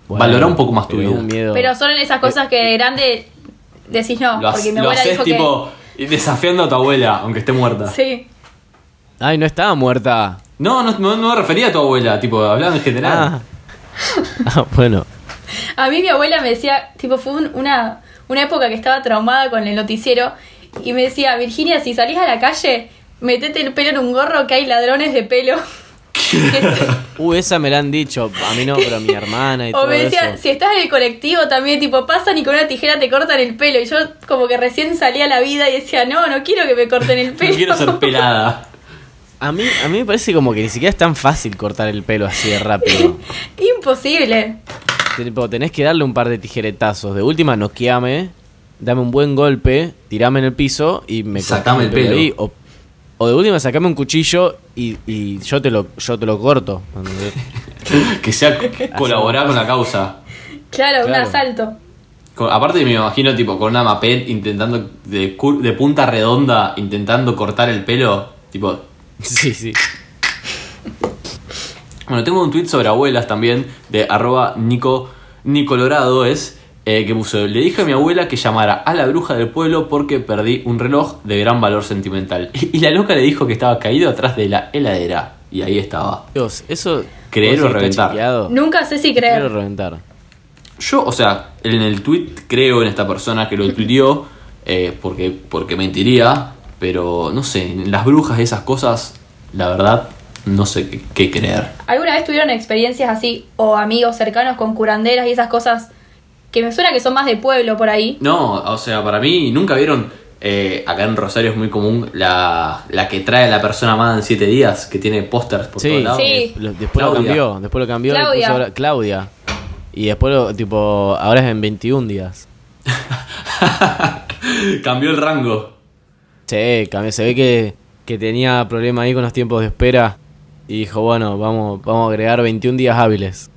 Valorá un poco más tu vida. un miedo. Pero son esas cosas que de grande decís no, Lo, porque mi lo abuela haces dijo tipo desafiando a tu abuela, aunque esté muerta. Sí. Ay, no estaba muerta. No, no, no, no me refería a tu abuela, tipo, hablaba en general. Ah. (laughs) ah, bueno. A mí mi abuela me decía, tipo, fue un- una, una época que estaba traumada con el noticiero y me decía, Virginia, si salís a la calle, metete el pelo en un gorro que hay ladrones de pelo. (laughs) Uh, esa me la han dicho. A mí no, pero a mi hermana y o todo me decía, eso. si estás en el colectivo también, tipo, pasan y con una tijera te cortan el pelo. Y yo como que recién salía a la vida y decía, no, no quiero que me corten el pelo. (laughs) No quiero ser pelada. (laughs) A mí, a mí me parece como que ni siquiera es tan fácil cortar el pelo así de rápido. Imposible. Tipo, tenés que darle un par de tijeretazos. De última, noqueame, dame un buen golpe, tirame en el piso y me Sacame el pelo. ahí. O, o de última, sacame un cuchillo y, y yo te lo yo te lo corto. (laughs) Que sea colaborar con la causa. Claro, un asalto. Con- aparte me imagino tipo con una mapet intentando de punta redonda intentando cortar el pelo, tipo (laughs) sí, sí. Bueno, tengo un tweet sobre abuelas también, de arroba Nico, Nicolorado es, eh, que puso, le dije a mi abuela que llamara a la bruja del pueblo porque perdí un reloj de gran valor sentimental. (laughs) Y, la loca le dijo que estaba caído atrás de la heladera. Y ahí estaba. Dios, eso. Creer ¿vos o reventar. chequeado? Nunca sé si Creer o creer. reventar. Yo, o sea, en el tweet creo en esta persona que lo tuiteó, eh, porque, porque mentiría, pero no sé, en las brujas y esas cosas, la verdad, no sé qué, qué creer. ¿Alguna vez tuvieron experiencias así o amigos cercanos con curanderas y esas cosas que me suena que son más de pueblo por ahí? No, o sea, para mí nunca vieron. eh, acá en Rosario es muy común la, la que trae a la persona amada en siete días, que tiene pósters por Sí, todos lados. Sí. Lo- después lo Claudia. cambió. Después lo cambió. le puso Claudia. ahora- Claudia. Y después, lo, tipo, ahora es en 21 días. (laughs) Cambió el rango. Sí, cambió. Se ve que, que tenía problema ahí con los tiempos de espera. Y dijo, bueno, vamos, vamos a agregar 21 días hábiles.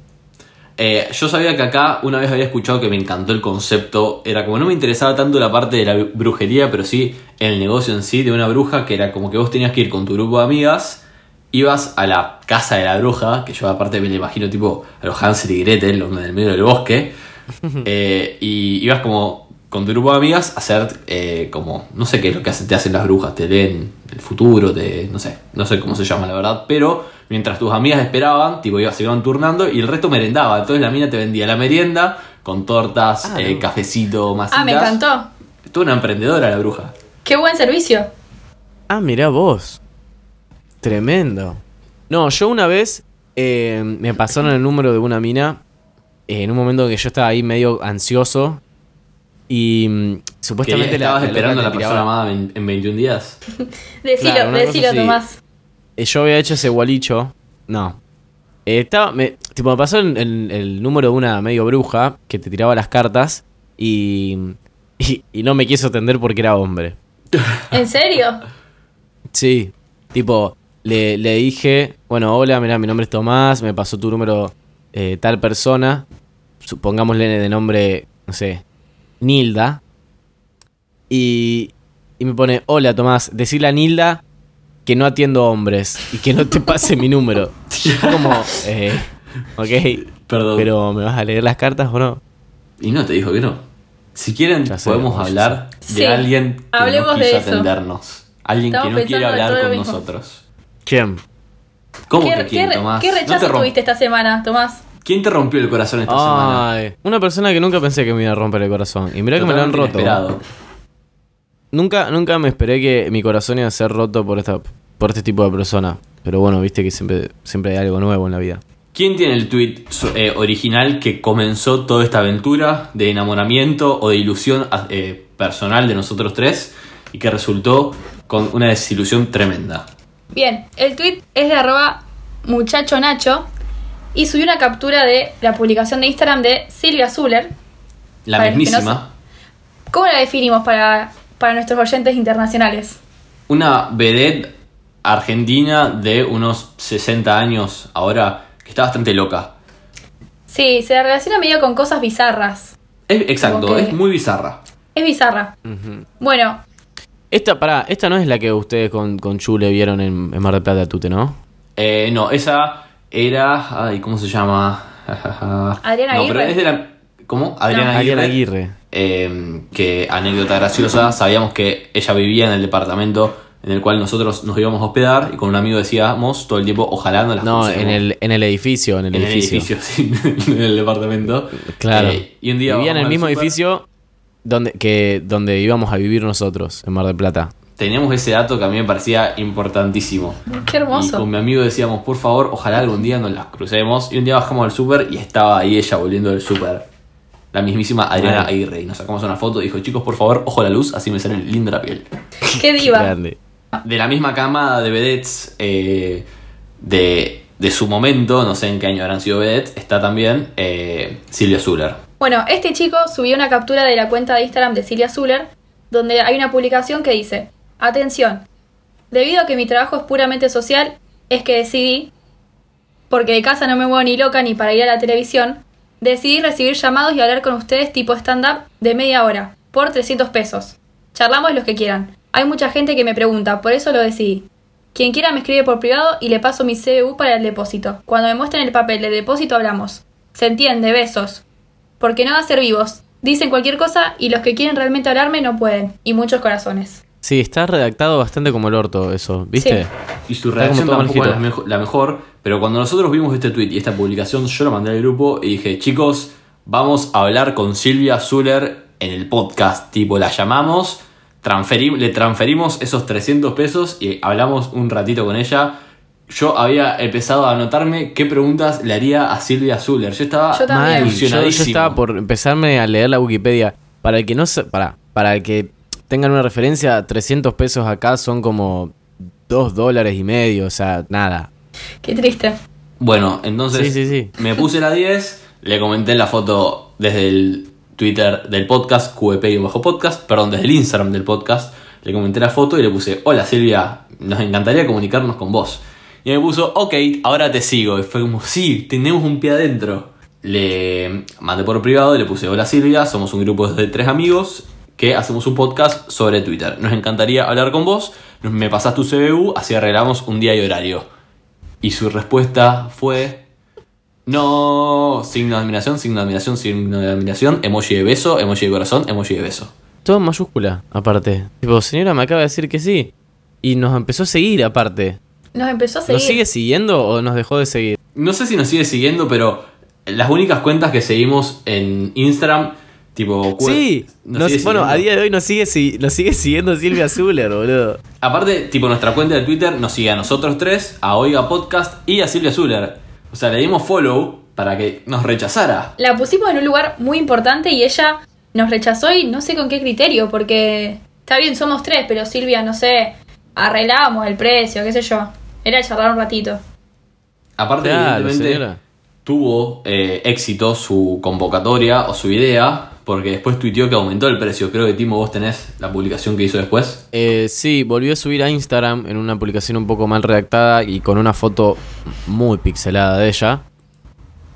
Eh, yo sabía que acá una vez había escuchado que me encantó el concepto. Era como no me interesaba tanto la parte de la brujería, pero sí el negocio en sí de una bruja, que era como que vos tenías que ir con tu grupo de amigas, ibas a la casa de la bruja, que yo aparte me la imagino tipo a los Hansel y Gretel, los en el medio del bosque, (laughs) eh, y ibas como con tu grupo de amigas a hacer eh, como, no sé qué es lo que te hacen las brujas, te leen el futuro, te, no sé, no sé cómo se llama la verdad, pero mientras tus amigas esperaban, tipo ibas, se iban turnando y el resto merendaba, entonces la mina te vendía la merienda con tortas, Ah, eh, no. cafecito, masitas. Ah, me encantó. Tú una emprendedora la bruja. Qué buen servicio. Ah, mirá vos. Tremendo. No, yo una vez eh, me pasaron el número de una mina eh, en un momento que yo estaba ahí medio ansioso y mm, supuestamente la- estabas la esperando a la persona amada en, en 21 días. (laughs) Decilo, Claro, decilo. Tomás. Eh, yo había hecho ese gualicho. No. Eh, estaba, me, tipo, me pasó el, el- el número de una medio bruja que te tiraba las cartas y, (laughs) y, y no me quiso atender porque era hombre. (laughs) ¿En serio? Sí, tipo, le, le dije, bueno, hola, mira, mi nombre es Tomás, me pasó tu número eh, tal persona. supongámosle de nombre, no sé, Nilda. Y, y me pone, hola Tomás, decirle a Nilda que no atiendo hombres y que no te pase mi número. Y fue como, eh, ok, Perdón. pero ¿me vas a leer las cartas o no? Y no, te dijo que no. Si quieren, Ya sé, podemos hablar de Sí, alguien que hablemos no de quiso eso. atendernos. Alguien Estamos que no quiere pensando en hablar todo lo con mismo. nosotros. ¿Quién? ¿Cómo ¿Qué, que quién, qué- Tomás? qué No te rechazo romp- tuviste esta semana, Tomás? ¿Quién te rompió el corazón esta semana? Ay, una persona que nunca pensé que me iba a romper el corazón. Y mirá que me lo han Totalmente roto. inesperado. Nunca, nunca me esperé que mi corazón iba a ser roto por esta, por este tipo de persona. Pero bueno, viste que siempre, siempre hay algo nuevo en la vida. ¿Quién tiene el tweet eh, original que comenzó toda esta aventura de enamoramiento o de ilusión eh, personal de nosotros tres y que resultó con una desilusión tremenda? Bien, el tweet es de arroba muchacho Nacho y subió una captura de la publicación de Instagram de Silvia Zuller. La no mismísima. ¿Cómo la definimos para, para nuestros oyentes internacionales? Una vedette argentina de unos 60 años ahora que está bastante loca. Sí, se la relaciona medio con cosas bizarras. Es, exacto, es muy bizarra. Es bizarra. Bueno, Esta, pará, esta no es la que ustedes con, con Chule vieron en, en Mar del Plata, Tute, ¿no? Eh, no, esa era. Ay, ¿cómo se llama? (laughs) Adriana no, pero Aguirre. es de la. ¿Cómo? Adriana No. Aguirre. Eh, que anécdota graciosa, sabíamos que ella vivía en el departamento en el cual nosotros nos íbamos a hospedar y con un amigo decíamos todo el tiempo, ojalá no las No, crucemos". en el, en el edificio, en el En el edificio. (laughs) sí, en el departamento. Claro. Eh, y un día Vivía en el mismo edificio donde, que, donde íbamos a vivir nosotros, en Mar del Plata. Teníamos ese dato que a mí me parecía importantísimo. qué Y hermoso. con mi amigo decíamos, por favor, ojalá algún día nos las crucemos. Y un día bajamos al súper y estaba ahí ella volviendo del súper. La mismísima Adriana Ay. Aguirre. Y nos sacamos una foto y dijo, chicos, por favor, ojo a la luz, así me sale linda la piel. Qué diva. Grande. De la misma camada de vedettes eh, de, de su momento, no sé en qué año habrán sido vedettes, está también eh, Silvia Zuller. Bueno, este chico subió una captura de la cuenta de Instagram de Silvia Zuller, donde hay una publicación que dice, atención, debido a que mi trabajo es puramente social, es que decidí, porque de casa no me muevo ni loca ni para ir a la televisión, decidí recibir llamados y hablar con ustedes tipo stand-up de media hora, por 300 pesos. Charlamos los que quieran. Hay mucha gente que me pregunta, por eso lo decidí. Quien quiera me escribe por privado y le paso mi CBU para el depósito. Cuando me muestren el papel de depósito hablamos. Se entiende, besos. Porque no va a ser vivos. Dicen cualquier cosa y los que quieren realmente hablarme no pueden. Y muchos corazones. Sí, está redactado bastante como el orto eso, ¿viste? Sí. Y su tampoco es la, malejito. mejo- la mejor, pero cuando nosotros vimos este tweet y esta publicación, yo lo mandé al grupo y dije, chicos, vamos a hablar con Silvia Zuller en el podcast. Tipo, la llamamos, transferi- le transferimos esos 300 pesos y hablamos un ratito con ella. Yo había empezado a anotarme qué preguntas le haría a Silvia Zuller. Yo estaba Yo yo, estaba por empezarme a leer la Wikipedia. Para el que no se- para, para el que tengan una referencia, 300 pesos acá son como 2 dólares y medio, o sea, nada. Qué triste. Bueno, entonces Sí, sí, sí. me puse la 10, le comenté la foto desde el Twitter del podcast, QEP y bajo podcast, perdón, desde el Instagram del podcast, le comenté la foto y le puse, hola Silvia, nos encantaría comunicarnos con vos. Y me puso, ok, ahora te sigo. Y fue como, sí, tenemos un pie adentro. Le mandé por privado y le puse, hola Silvia, somos un grupo de tres amigos que hacemos un podcast sobre Twitter. Nos encantaría hablar con vos, me pasás tu CBU, así arreglamos un día y horario. Y su respuesta fue. No, signo de admiración, signo de admiración, signo de admiración, emoji de beso, emoji de corazón, emoji de beso. Todo en mayúscula, aparte. Tipo, señora, me acaba de decir que sí. Y nos empezó a seguir, aparte. Nos empezó a seguir. ¿Nos sigue siguiendo o nos dejó de seguir? No sé si nos sigue siguiendo, pero las únicas cuentas que seguimos en Instagram, tipo. Sí, nos nos- sigue bueno, a día de hoy nos sigue, si- nos sigue siguiendo Silvia Zuller, boludo. Aparte, tipo, nuestra cuenta de Twitter nos sigue a nosotros tres, a Oiga Podcast y a Silvia Zuller. O sea, le dimos follow para que nos rechazara. La pusimos en un lugar muy importante y ella nos rechazó y no sé con qué criterio, porque está bien, somos tres, pero Silvia, no sé, arreglamos el precio, qué sé yo. Era charlar un ratito. Aparte, Claro, evidentemente, señora. tuvo eh, éxito su convocatoria o su idea, porque después tuiteó que aumentó el precio. Creo que Timo, vos tenés la publicación que hizo después. Eh, sí, volvió a subir a Instagram en una publicación un poco mal redactada y con una foto muy pixelada de ella.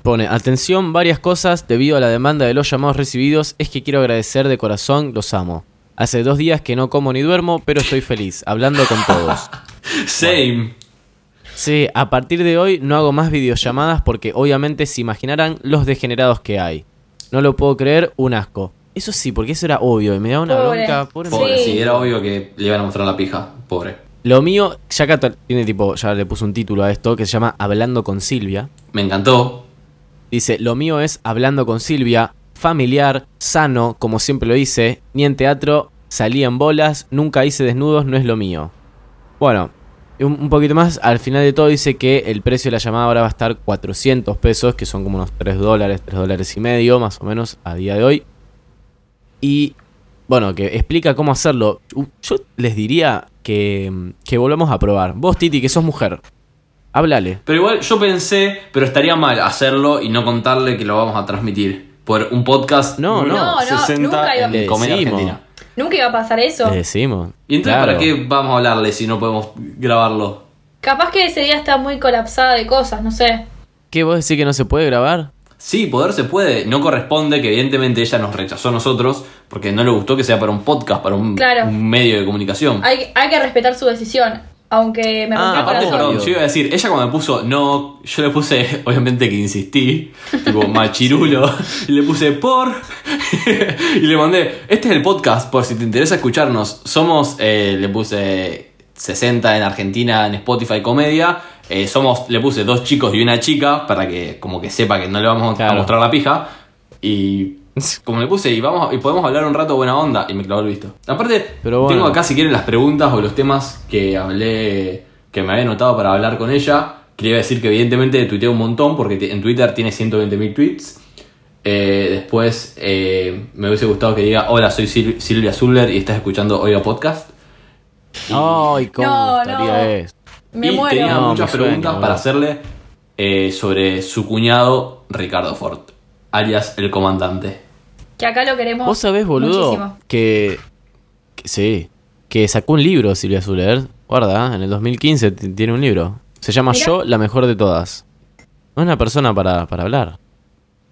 Pone, atención, varias cosas debido a la demanda de los llamados recibidos, es que quiero agradecer de corazón, los amo. Hace dos días que no como ni duermo, pero estoy feliz, hablando con todos. (laughs) Same. Sí, a partir de hoy no hago más videollamadas porque obviamente se imaginarán los degenerados que hay. No lo puedo creer, un asco. Eso sí, porque eso era obvio y me da una Pobre. bronca. Pobre Pobre, Sí. sí, era obvio que le iban a mostrar la pija. Pobre. Lo mío, ya acá tiene tipo, ya le puse un título a esto que se llama Hablando con Silvia. Me encantó. Dice, lo mío es Hablando con Silvia, familiar, sano, como siempre lo hice, ni en teatro salí en bolas, nunca hice desnudos, no es lo mío. Bueno, un, un poquito más, al final de todo dice que el precio de la llamada ahora va a estar 400 pesos, que son como unos 3 dólares, 3 dólares y medio, más o menos, a día de hoy. Y, bueno, que explica cómo hacerlo. Yo les diría que, que volvamos a probar. Vos, Titi, que sos mujer, háblale. Pero igual yo pensé, pero estaría mal hacerlo y no contarle que lo vamos a transmitir por un podcast No, no. No, no, nunca iba- en Le Comedia. Argentina. Nunca iba a pasar eso. Le decimos. ¿Y entonces Claro. para qué vamos a hablarle si no podemos grabarlo? Capaz que ese día está muy colapsada de cosas, no sé. ¿Qué vos decís que no se puede grabar? Sí, poder se puede. No corresponde que evidentemente ella nos rechazó a nosotros porque no le gustó que sea para un podcast, para un, Claro. un medio de comunicación. Hay, hay que respetar su decisión. Aunque me Ah, rompió el Aparte, corazón. perdón, yo iba a decir, ella cuando me puso no, yo le puse, (laughs) obviamente que insistí, tipo (laughs) machirulo, y le puse por, (laughs) y le mandé, este es el podcast, por si te interesa escucharnos. Somos, eh, le puse 60 en Argentina en Spotify Comedia, eh, somos, le puse dos chicos y una chica, para que como que sepa que no le vamos a mostrar la pija, y (laughs) como le puse, y vamos y podemos hablar un rato buena onda, y me clavó el visto. Aparte, Pero bueno. tengo acá si quieren las preguntas o los temas que hablé, que me había anotado para hablar con ella. Quería decir que evidentemente tuiteé un montón porque en Twitter tiene 120.000 tweets. Eh, después eh, me hubiese gustado que diga, hola, soy Sil- Silvia Zuller y estás escuchando Oiga Podcast. Ay, ¿cómo No, no. eso? Me y muero. tenía No, muchas preguntas para hacerle eh, sobre su cuñado Ricardo Ford, alias el comandante. Que acá lo queremos. ¿Vos sabés, boludo, que, que- Sí, que sacó un libro Silvia Zuller. Guarda, en el 2015 t- tiene un libro. Se llama Mirá. Yo, la mejor de todas. No es una persona para, para hablar.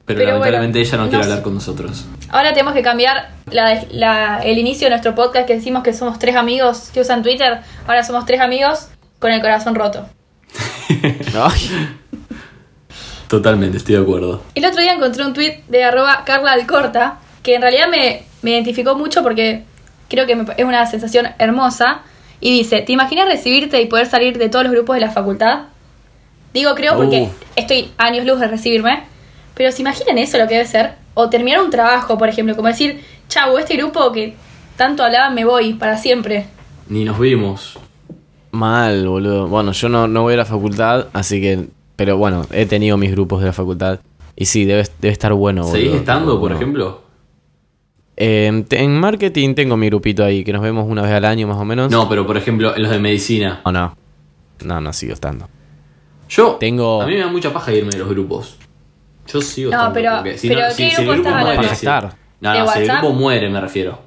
Pero, Pero lamentablemente bueno, ella no, no quiere hablar con nosotros. Ahora tenemos que cambiar la- la- el inicio de nuestro podcast que decimos que somos tres amigos que usan Twitter. Ahora somos tres amigos con el corazón roto. (laughs) Totalmente, estoy de acuerdo. El otro día encontré un tweet de arroba Carla Alcorta que en realidad me, me identificó mucho porque creo que me- es una sensación hermosa. Y dice, ¿te imaginas recibirte y poder salir de todos los grupos de la facultad? Digo creo porque Uh. estoy años luz de recibirme. Pero ¿se imaginan eso lo que debe ser? O terminar un trabajo, por ejemplo, como decir, chau, este grupo que tanto hablaban me voy para siempre. Ni nos vimos. mal, boludo. Bueno, yo no, no voy a la facultad, así que... Pero bueno, he tenido mis grupos de la facultad. Y sí, debe, debe estar bueno, boludo. ¿Seguís estando, por ejemplo? Eh, te- en marketing tengo mi grupito ahí, que nos vemos una vez al año más o menos. No, pero por ejemplo, en los de medicina. No, no. No, no sigo estando. Yo, Tengo- a mí me da mucha paja irme de los grupos. Yo sigo No, estando, pero- porque si pero no, ¿qué si, si el grupo muere, si-. No, ¿De no, si el grupo muere, me refiero.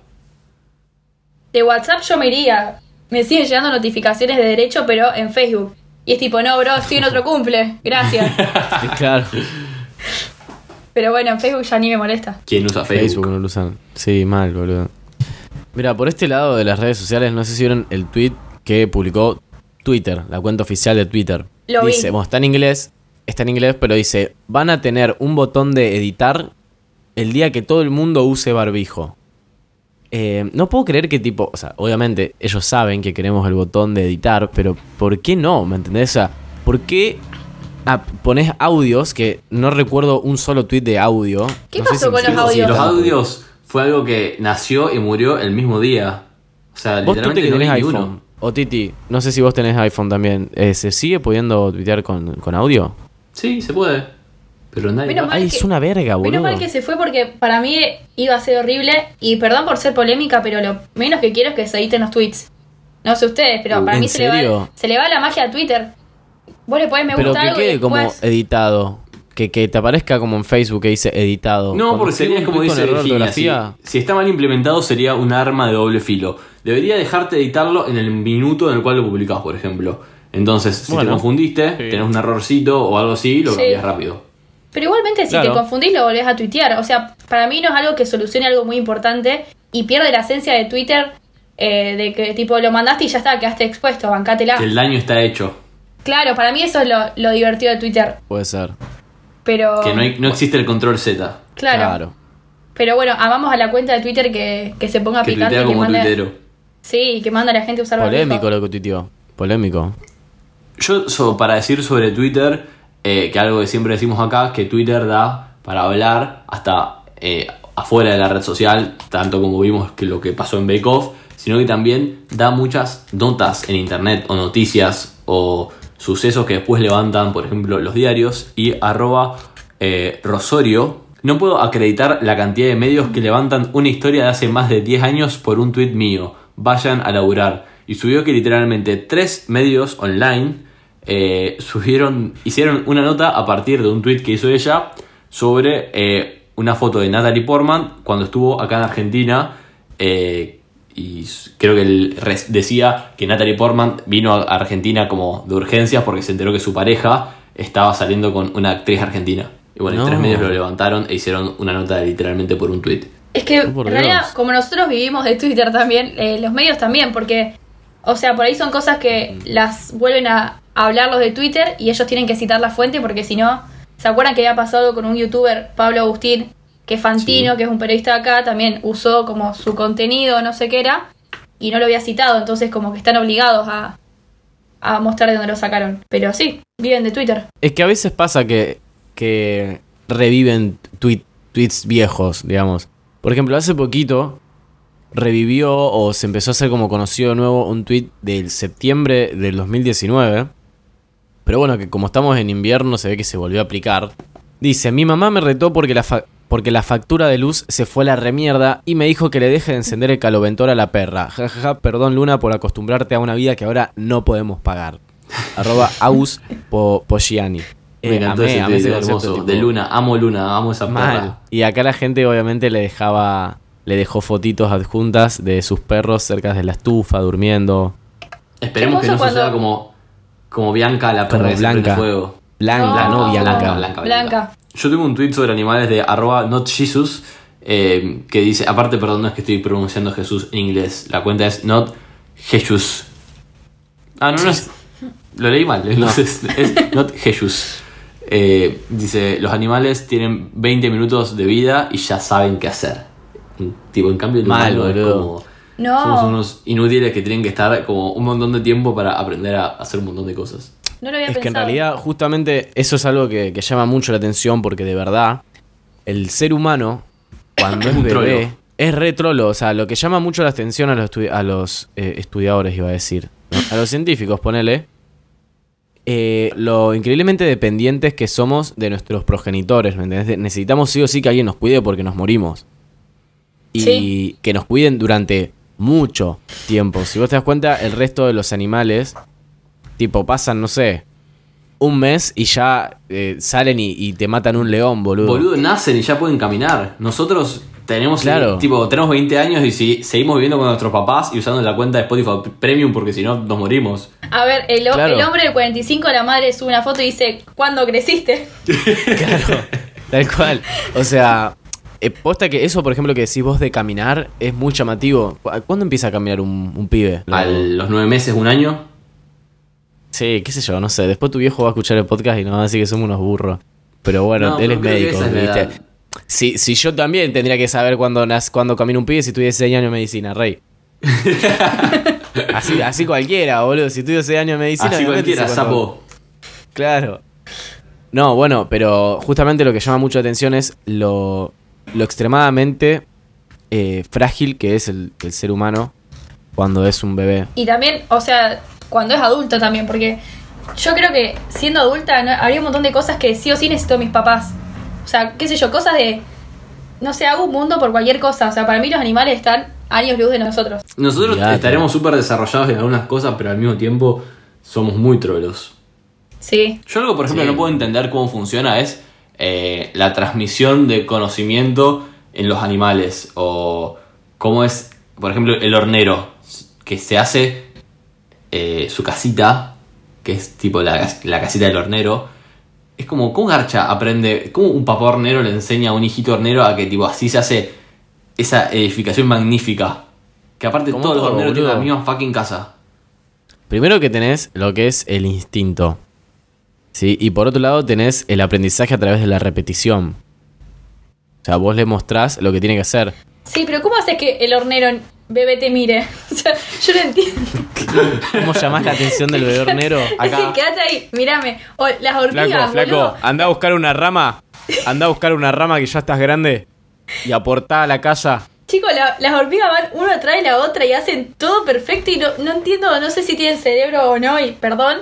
De WhatsApp yo me iría. Me siguen llegando notificaciones de derecho, pero en Facebook. Y es tipo, no, bro, estoy en otro cumple. Gracias. (laughs) claro. Pero bueno, en Facebook ya ni me molesta. ¿Quién usa Facebook? Facebook no lo usan. Sí, mal, boludo. Mira, por este lado de las redes sociales, no sé si vieron el tweet que publicó Twitter, la cuenta oficial de Twitter. Lo vi. dice, bueno, está en inglés, está en inglés, pero dice, van a tener un botón de editar el día que todo el mundo use barbijo. Eh, no puedo creer que tipo, o sea, obviamente ellos saben que queremos el botón de editar, pero ¿por qué no? ¿Me entendés? O sea, ¿por qué ah, pones audios que no recuerdo un solo tweet de audio? ¿Qué No sé pasó si con los. Sí, audios? los audios fue algo que nació y murió el mismo día. O sea, Vos Titi, literalmente que no tenés iPhone. uno. O Titi, no sé si vos tenés iPhone también. eh, ¿Se sigue pudiendo tuitear con, con audio? Sí, se puede. Pero nadie Menos mal Ay, que- es una verga, boludo. Menos mal que se fue porque para mí iba a ser horrible. Y perdón por ser polémica, pero lo menos que quiero es que se editen los tweets. No sé ustedes, pero Uh, para ¿en mí se le, va, se le va la magia a Twitter. Vos le podés me Pero gusta que algo y quede como editado. Que, que te aparezca como en Facebook que dice editado. No, Cuando porque sería como dice error de Virginia, si, ortografía, si está mal implementado sería un arma de doble filo. Debería dejarte editarlo en el minuto en el cual lo publicás, por ejemplo. Entonces, si te confundiste, sí. tenés un errorcito o algo así, lo Sí. cambias rápido. Pero igualmente si Claro. te confundís lo volvés a tuitear. O sea, para mí no es algo que solucione algo muy importante y pierde la esencia de Twitter eh, de que tipo lo mandaste y ya está, quedaste expuesto, bancátela. Que el daño está hecho. Claro, para mí eso es lo, lo divertido de Twitter. Puede ser. Pero... Que no, hay- no existe el control Z. Claro. Pero bueno, amamos a la cuenta de Twitter que, que se ponga Que picante que como mande... tuitero. Sí, que manda a la gente a usar Polémico lo que tuiteó. Polémico. Yo, so- para decir sobre Twitter, eh, que algo que siempre decimos acá, que Twitter da para hablar hasta eh, afuera de la red social, tanto como vimos que lo que pasó en Bake Off, sino que también da muchas notas en internet o noticias o sucesos que después levantan, por ejemplo, los diarios y arroba eh, Rosorio. No puedo acreditar la cantidad de medios que levantan una historia de hace más de 10 años por un tweet mío. Vayan a laburar. Y subió que literalmente tres medios online eh, subieron, hicieron una nota a partir de un tweet que hizo ella sobre eh, una foto de Natalie Portman cuando estuvo acá en Argentina. eh, y creo que él decía que Natalie Portman vino a Argentina como de urgencias porque se enteró que su pareja estaba saliendo con una actriz argentina. Y bueno, y No. tres medios lo levantaron e hicieron una nota literalmente por un tweet. Es que Oh, en realidad, Dios. como nosotros vivimos de Twitter también, eh, los medios también, porque, o sea, por ahí son cosas que las vuelven a hablar los de Twitter y ellos tienen que citar la fuente porque si no, ¿se acuerdan que había pasado con un youtuber, Pablo Agustín, que Fantino, Sí. que es un periodista de acá, también usó como su contenido, no sé qué era, y no lo había citado, entonces como que están obligados a, a mostrar de dónde lo sacaron. Pero sí, viven de Twitter. Es que a veces pasa que, que reviven tweet- tweets viejos, digamos. Por ejemplo, hace poquito revivió o se empezó a hacer como conocido de nuevo un tweet del septiembre del 2019. Pero bueno, que como estamos en invierno se ve que se volvió a aplicar. Dice, mi mamá me retó porque la, fa- porque la factura de luz se fue a la remierda y me dijo que le deje de encender el caloventor a la perra. Jajaja, perdón Luna por acostumbrarte a una vida que ahora no podemos pagar. (laughs) Arroba Aus Po- Poggiani. Me Eh, encantó amé, ese amé ese hermoso. tipo, De Luna, amo Luna, amo esa Mal. perra. Y acá la gente obviamente le dejaba, le dejó fotitos adjuntas de sus perros cerca de la estufa, durmiendo. Esperemos que no suceda como, como Bianca, la perra prende Blanca. fuego. Blanca, no, No, Bianca. Blanca, Blanca. Yo tengo un tweet sobre animales de arroba notjesus eh, que dice, aparte, perdón, no es que estoy pronunciando Jesús en inglés, la cuenta es not Jesús. Ah, no, no es... Lo leí mal, entonces es not Jesús. Eh, dice, los animales tienen 20 minutos de vida y ya saben qué hacer. Tipo, en cambio, el Mal, humano es como... No. Somos unos inútiles que tienen que estar como un montón de tiempo para aprender a hacer un montón de cosas. No lo había Es que en realidad justamente eso es algo que, que llama mucho la atención porque de verdad el ser humano cuando es (coughs) bebé es re trolo. O sea, lo que llama mucho la atención a los, a los eh, estudiadores, iba a decir, a los científicos, ponele, eh, lo increíblemente dependientes que somos de nuestros progenitores. ¿me entendés? Necesitamos sí o sí que alguien nos cuide porque nos morimos. Y Sí. que nos cuiden durante mucho tiempo. Si vos te das cuenta, el resto de los animales, tipo, pasan, no sé, un mes y ya eh, salen y, y te matan un león, boludo. Boludo, nacen y ya pueden caminar. Nosotros tenemos Claro. tipo, tenemos 20 años y si, seguimos viviendo con nuestros papás y usando la cuenta de Spotify Premium porque si no nos morimos. A ver, el, Claro. el hombre del 45, la madre sube una foto y dice, ¿cuándo creciste? (laughs) Claro, tal cual. O sea, eh, posta que eso, por ejemplo, que decís vos de caminar, es muy llamativo. ¿Cu- ¿Cuándo empieza a caminar un, un pibe? A los 9 meses, un año. Sí, qué sé yo, no sé. Después tu viejo va a escuchar el podcast y nos va a decir que somos unos burros. Pero bueno, No, él es médico. Si, si yo también tendría que saber cuándo, cuándo camina un pibe si tuviese 6 años de medicina, rey. (laughs) así, así cualquiera, boludo. Si tuviese 6 años de medicina. Así cualquiera, sapo. Claro. No, bueno, pero justamente lo que llama mucho la atención es lo, lo extremadamente eh, frágil que es el, el ser humano cuando es un bebé. Y también, o sea, cuando es adulto también, porque yo creo que siendo adulta no- habría un montón de cosas que sí o sí necesito mis papás. O sea, qué sé yo, cosas de, no sé, hago un mundo por cualquier cosa. O sea, para mí los animales están años luz de nosotros. Nosotros estaremos súper desarrollados en algunas cosas, pero al mismo tiempo somos muy trolos. Sí. Yo algo, por ejemplo, Sí. no puedo entender cómo funciona es eh, la transmisión de conocimiento en los animales. O cómo es, por ejemplo, el hornero, que se hace eh, su casita, que es tipo la, la casita del hornero, es como, ¿cómo Garcha aprende? ¿Cómo un papá hornero le enseña a un hijito hornero a que tipo así se hace esa edificación magnífica? Que aparte todos los todo, horneros tienen la misma fucking casa. Primero que tenés lo que es el instinto. ¿Sí? Y por otro lado tenés el aprendizaje a través de la repetición. O sea, vos le mostrás lo que tiene que hacer. Sí, pero ¿cómo haces que el hornero bebé te mire? (laughs) O sea, yo no entiendo. ¿Cómo llamás la atención del bebé hornero? (laughs) Acá. Sí, quédate ahí, mírame. O las hormigas, Flaco, flaco, boludo. anda a buscar una rama. Anda a buscar una rama que ya estás grande. Y aportá a la casa. Chicos, la- las hormigas van una atrás de la otra y hacen todo perfecto y no, no entiendo, no sé si tienen cerebro o no, y perdón,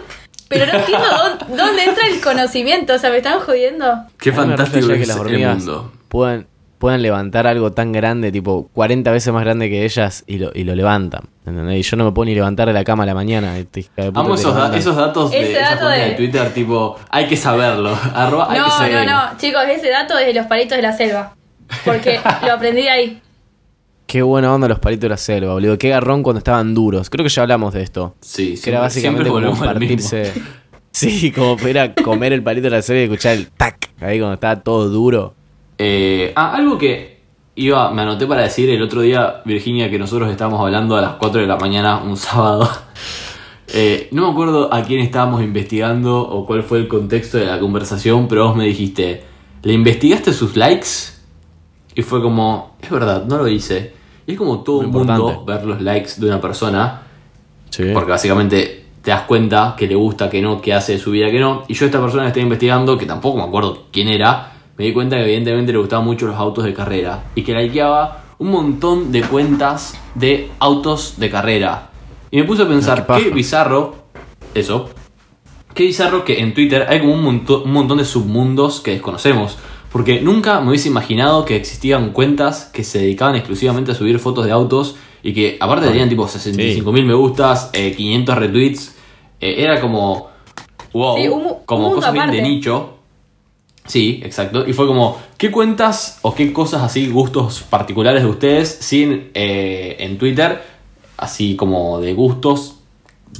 pero no entiendo dónde, dónde entra el conocimiento, o sea, me están jodiendo. Qué fantástico es que las el hormigas mundo. puedan, puedan levantar algo tan grande, tipo 40 veces más grande que ellas, y lo, y lo levantan. ¿entendés? Y yo no me puedo ni levantar de la cama a la mañana. este hija de puta Amo esos, da- levantan. esos datos de Ese dato de... de- Twitter, tipo, hay que saberlo. Arroba, hay que No, no, no, chicos, ese dato es de los palitos de la selva, porque lo aprendí ahí. Qué buena onda los palitos de la selva, boludo. Qué garrón cuando estaban duros. Creo que ya hablamos de esto. Sí, Que era siempre- básicamente siempre como partirse. (laughs) Sí, como era comer el palito de la selva y escuchar el tac. Ahí cuando estaba todo duro. Eh, ah, algo que iba, me anoté para decir el otro día, Virginia, que nosotros estábamos hablando a las 4 de la mañana un (laughs) sábado. Eh, no me acuerdo a quién estábamos investigando o cuál fue el contexto de la conversación, pero vos me dijiste, ¿le investigaste sus likes? Y fue como, es verdad, no lo hice. Y es como todo un mundo ver los likes de una persona, Sí. porque básicamente te das cuenta que le gusta, que no, que hace de su vida, que no. Y yo esta persona que estaba investigando, que tampoco me acuerdo quién era, me di cuenta que evidentemente le gustaban mucho los autos de carrera. Y que likeaba un montón de cuentas de autos de carrera. Y me puse a Ah, pensar, qué qué, bizarro, eso, qué bizarro que en Twitter hay como un, monto- un montón de submundos que desconocemos. Porque nunca me hubiese imaginado que existían cuentas que se dedicaban exclusivamente a subir fotos de autos y que aparte tenían tipo 65 mil me gustas, eh, 500 retweets. Eh, era como, wow, Sí, un mu- un como cosas bien de nicho. Sí, exacto. Y fue como, ¿qué cuentas o qué cosas así, gustos particulares de ustedes siguen eh, en Twitter? Así como de gustos,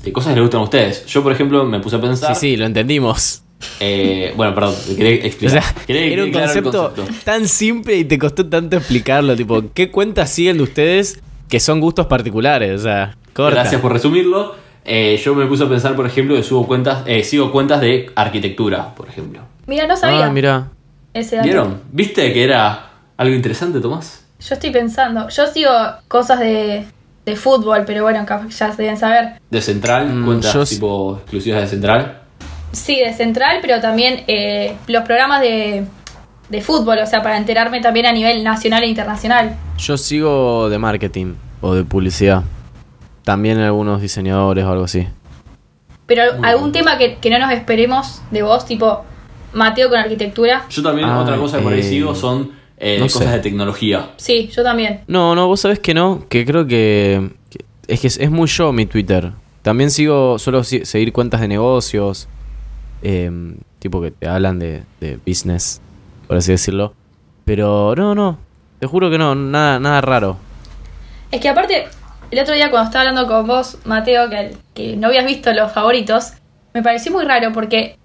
de cosas que les gustan a ustedes. Yo, por ejemplo, me puse a pensar. Sí, sí, lo entendimos. Eh, bueno, perdón, quería O explicar. sea, Quería que era un concepto, tan simple y te costó tanto explicarlo. Tipo, ¿qué cuentas siguen de ustedes que son gustos particulares? O sea, corta. Gracias por resumirlo. Eh, yo me puse a pensar, por ejemplo, que subo cuentas, eh, sigo cuentas de arquitectura, por ejemplo. Mira, no sabía Ah, mira. ese dato. ¿Vieron? ¿Viste que era algo interesante, Tomás? Yo estoy pensando, yo sigo cosas de, de fútbol, pero bueno, ya se deben saber. De Central, Mm, cuentas yo- tipo exclusivas de Central. Sí, de central, pero también eh, los programas de, de fútbol, o sea, para enterarme también a nivel nacional e internacional. Yo sigo de marketing o de publicidad. También algunos diseñadores o algo así. Pero Muy algún bien. tema que, que no nos esperemos de vos, tipo Mateo con arquitectura. Yo también, Ah, otra cosa que por ahí eh, sigo son eh, no cosas sé. de tecnología. Sí, yo también. No, no, vos sabés que no, que creo que, que- es que es, es muy yo mi Twitter. También sigo, suelo si- seguir cuentas de negocios, em, tipo que te hablan de, de business, por así decirlo. Pero no, no, te juro que no, nada, nada raro. Es que aparte, el otro día cuando estaba hablando con vos, Mateo, que, que no habías visto los favoritos, me pareció muy raro porque,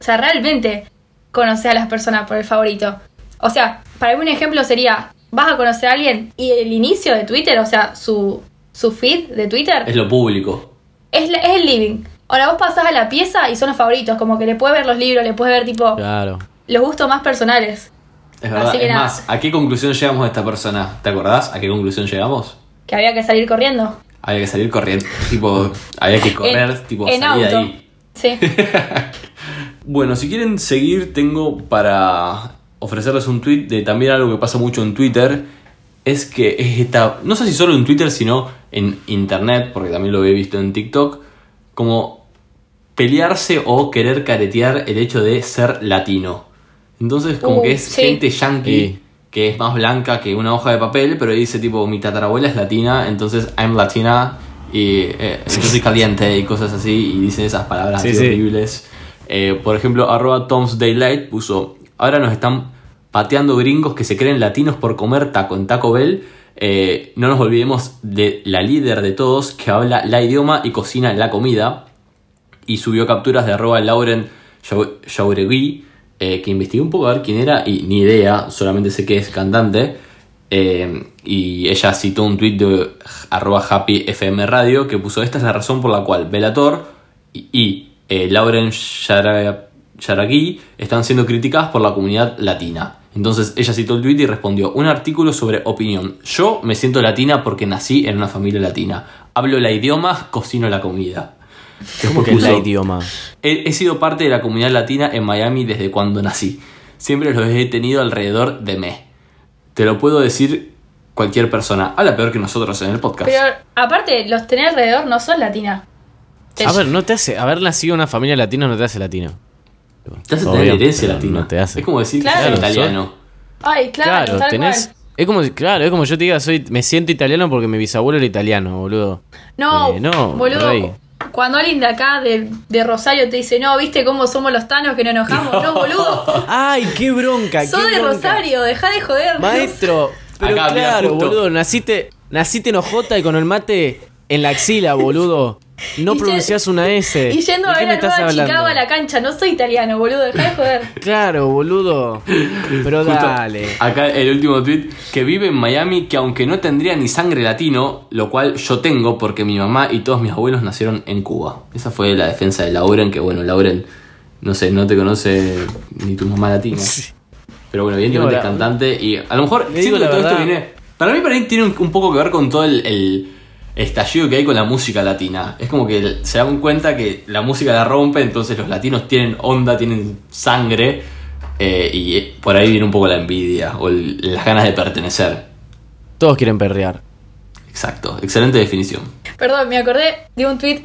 o sea, realmente conoces a las personas por el favorito. O sea, para mí un ejemplo sería, vas a conocer a alguien y el inicio de Twitter, o sea, su, su feed de Twitter, Es lo público. es, la- es el living. Ahora vos pasás a la pieza y son los favoritos, como que le puedes ver los libros, le puedes ver tipo Claro. los gustos más personales. Es verdad. Así que es nada. más, ¿a qué conclusión llegamos de esta persona? ¿Te acordás? ¿A qué conclusión llegamos? Que había que salir corriendo. Había que salir corriendo. (laughs) tipo, había que correr, En- tipo, en salir auto. ahí. Sí. (laughs) Bueno, si quieren seguir, tengo para ofrecerles un tweet de también algo que pasa mucho en Twitter. Es que es esta, no sé si solo en Twitter, sino en internet, porque también lo he visto en TikTok, como pelearse o querer caretear el hecho de ser latino. Entonces, como Uh, que es sí. gente yankee Sí. que es más blanca que una hoja de papel, pero dice tipo, mi tatarabuela es latina, entonces I'm latina y eh, yo soy caliente y cosas así, y dicen esas palabras Sí, así sí. horribles. Eh, por ejemplo, arroba Tom's Daylight puso, ahora nos están pateando gringos que se creen latinos por comer taco en Taco Bell. Eh, no nos olvidemos de la líder de todos que habla la idioma y cocina la comida. Y subió capturas de arroba Lauren Jau- Jauregui eh, que investigué un poco a ver quién era y ni idea, solamente sé que es cantante. eh, y ella citó un tweet de arroba happy FM radio que puso esta es la razón por la cual Velator y, y, eh, Lauren Sharagui están siendo criticadas por la comunidad latina. Entonces ella citó el tweet y respondió un artículo sobre opinión. Yo me siento latina porque nací en una familia latina. Hablo el idioma, cocino la comida. ¿Cómo que la idioma? He, he sido parte de la comunidad latina en Miami desde cuando nací. Siempre los he tenido alrededor de me. Te lo puedo decir cualquier persona. Habla peor que nosotros en el podcast. Pero aparte, los tener alrededor no son latina. Te- A ver, no te hace. Haber nacido en una familia latina no te hace latino. te hace Obvio, tener herencia latina. No te hace. Es como decir Claro. que italiano. Ay, claro, Claro, tal tenés. cual. Es como, claro, es como yo te diga, soy, me siento italiano porque mi bisabuelo era italiano, boludo. No, Eh, no, boludo. rey. Cuando alguien de acá, de, de Rosario, te dice, no, ¿viste cómo somos los tanos que no enojamos? (laughs) No, boludo. ¡Ay, qué bronca! Sos qué de bronca. Rosario, dejá de joder. Maestro, pero Acá, claro, boludo, naciste, naciste en Ojota y con el mate en la axila, boludo. No pronunciás una S. (laughs) Y yendo ¿De a ver a Nueva hablando? Chicago a la cancha, no soy italiano, boludo, dejá de joder. (laughs) Claro, boludo. Pero Justo dale. Acá el último tweet que vive en Miami que aunque no tendría ni sangre latino, lo cual yo tengo porque mi mamá y todos mis abuelos nacieron en Cuba. Esa fue la defensa de Lauren, que bueno, Lauren, no sé, no te conoce ni tu mamá latina. (laughs) Pero bueno, evidentemente es cantante y a lo mejor siento digo que la todo esto viene... Para mí, para mí tiene un, un poco que ver con todo el, el estallido que hay con la música latina. Es como que se dan cuenta que la música la rompe, entonces los latinos tienen onda, tienen sangre eh, y eh, por ahí viene un poco la envidia o el- las ganas de pertenecer. Todos quieren perrear. Exacto, excelente definición. Perdón, me acordé de un tweet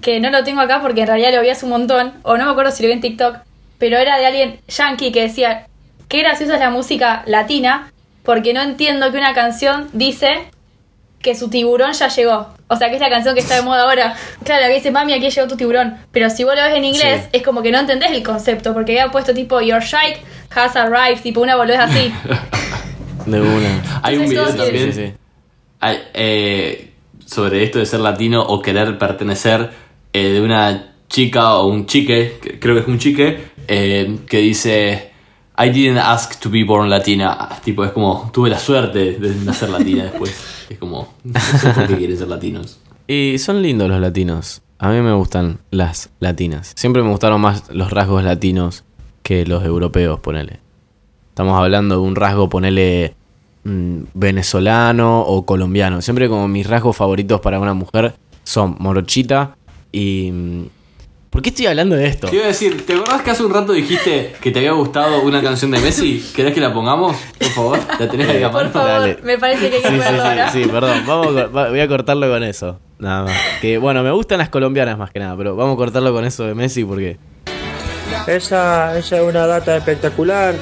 que no lo tengo acá porque en realidad lo vi hace un montón, o no me acuerdo si lo vi en TikTok, pero era de alguien yankee que decía, qué graciosa es la música latina, porque no entiendo que una canción dice que su tiburón ya llegó. O sea, que es la canción que está de moda ahora. Claro, que dice, mami, aquí llegó tu tiburón. Pero si vos lo ves en inglés, Sí. es como que no entendés el concepto, porque había puesto tipo, your shark has arrived, tipo una boludez así. (laughs) De una. Hay un video también Sí, sí, sí. hay, eh, sobre esto de ser latino o querer pertenecer eh, de una chica o un chique, que- creo que es un chique, eh, que dice I didn't ask to be born latina. Ah, Tipo, es como, tuve la suerte de nacer latina después. (laughs) Es como, por qué quieren ser latinos. (laughs) Y son lindos los latinos. A mí me gustan las latinas. Siempre me gustaron más los rasgos latinos que los europeos, ponele. Estamos hablando de un rasgo, ponele mm, venezolano o colombiano. Siempre como mis rasgos favoritos para una mujer son morochita y... mm, ¿Por qué estoy hablando de esto? Te iba a decir, ¿te acordás que hace un rato dijiste que te había gustado una canción de Messi? ¿Querés que la pongamos? Por favor, la tenés ahí a Por mano? favor, Dale. me parece que hay que Sí, sí, ahora. sí, sí, perdón. Vamos voy a cortarlo con eso. Nada más. Que bueno, me gustan las colombianas más que nada, pero vamos a cortarlo con eso de Messi porque Esa, esa es una data espectacular,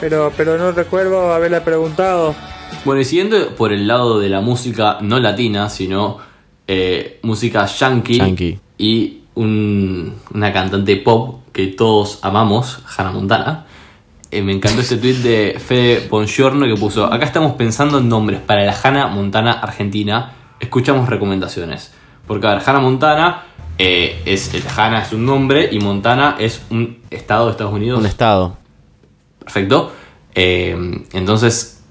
pero, pero no recuerdo haberle preguntado. Bueno, y siguiendo por el lado de la música no latina, sino eh, música yankee, Yankee. y un- una cantante pop que todos amamos, Hannah Montana. Eh, me encantó ese tweet de Fede Bongiorno que puso: Acá estamos pensando en nombres para la Hannah Montana Argentina. Escuchamos recomendaciones. Porque, a ver, Hannah Montana eh, es. el Hannah es un nombre y Montana es un estado de Estados Unidos. un estado. Perfecto. Eh, entonces,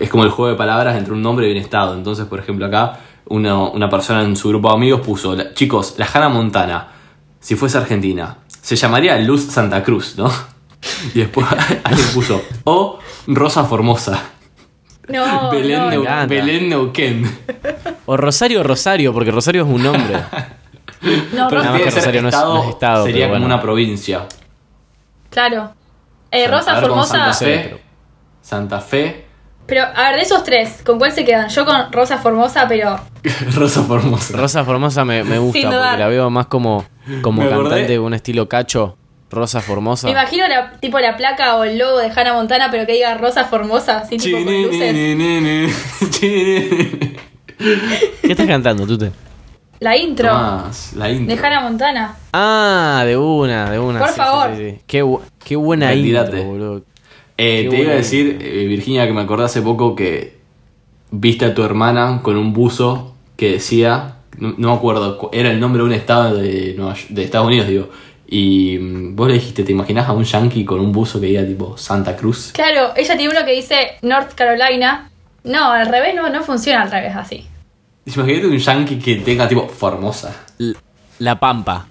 es como el juego de palabras entre un nombre y un estado. Entonces, por ejemplo, acá uno- una persona en su grupo de amigos puso, chicos, la Hannah Montana, si fuese argentina, se llamaría Luz Santa Cruz, ¿no? (laughs) Y después (laughs) alguien puso, o Rosa Formosa, No, (laughs) Belén, no, Neu-. Belén Neuquén. O Rosario Rosario, porque Rosario es un nombre. No, Pero Rosa- Nada más tiene que Rosario no es- no es estado, sería pero como bueno. una provincia. Claro. Eh, Rosa Formosa. Santa Fe, Santa Fe, Pero, a ver, de esos tres, ¿con cuál se quedan? Yo con Rosa Formosa, pero. (laughs) Rosa Formosa. Rosa Formosa me, me gusta Sin porque la veo más como, como Me acordé- cantante con un estilo cacho. Rosa Formosa. Me imagino la, tipo la placa o el logo de Hannah Montana, pero que diga Rosa Formosa, así tipo con luces. Chinenenene. (laughs) ¿Qué estás cantando, Tute? La intro Tomás, la intro. de Hannah Montana. Ah, de una, de una. Por favor. sí, sí. Qué, bu- qué buena Retirate. intro, boludo. Eh, te iba a decir, eh, Virginia, que me acordé hace poco que viste a tu hermana con un buzo que decía, no, no me acuerdo, cu- era el nombre de un estado de, Nueva York- de Estados Unidos, digo, Y mm, vos le dijiste, ¿te imaginás a un yankee con un buzo que diga tipo Santa Cruz? Claro, ella tiene uno que dice North Carolina. No, al revés no, no funciona al revés así. Imagínate un yankee que tenga tipo Formosa. La Pampa.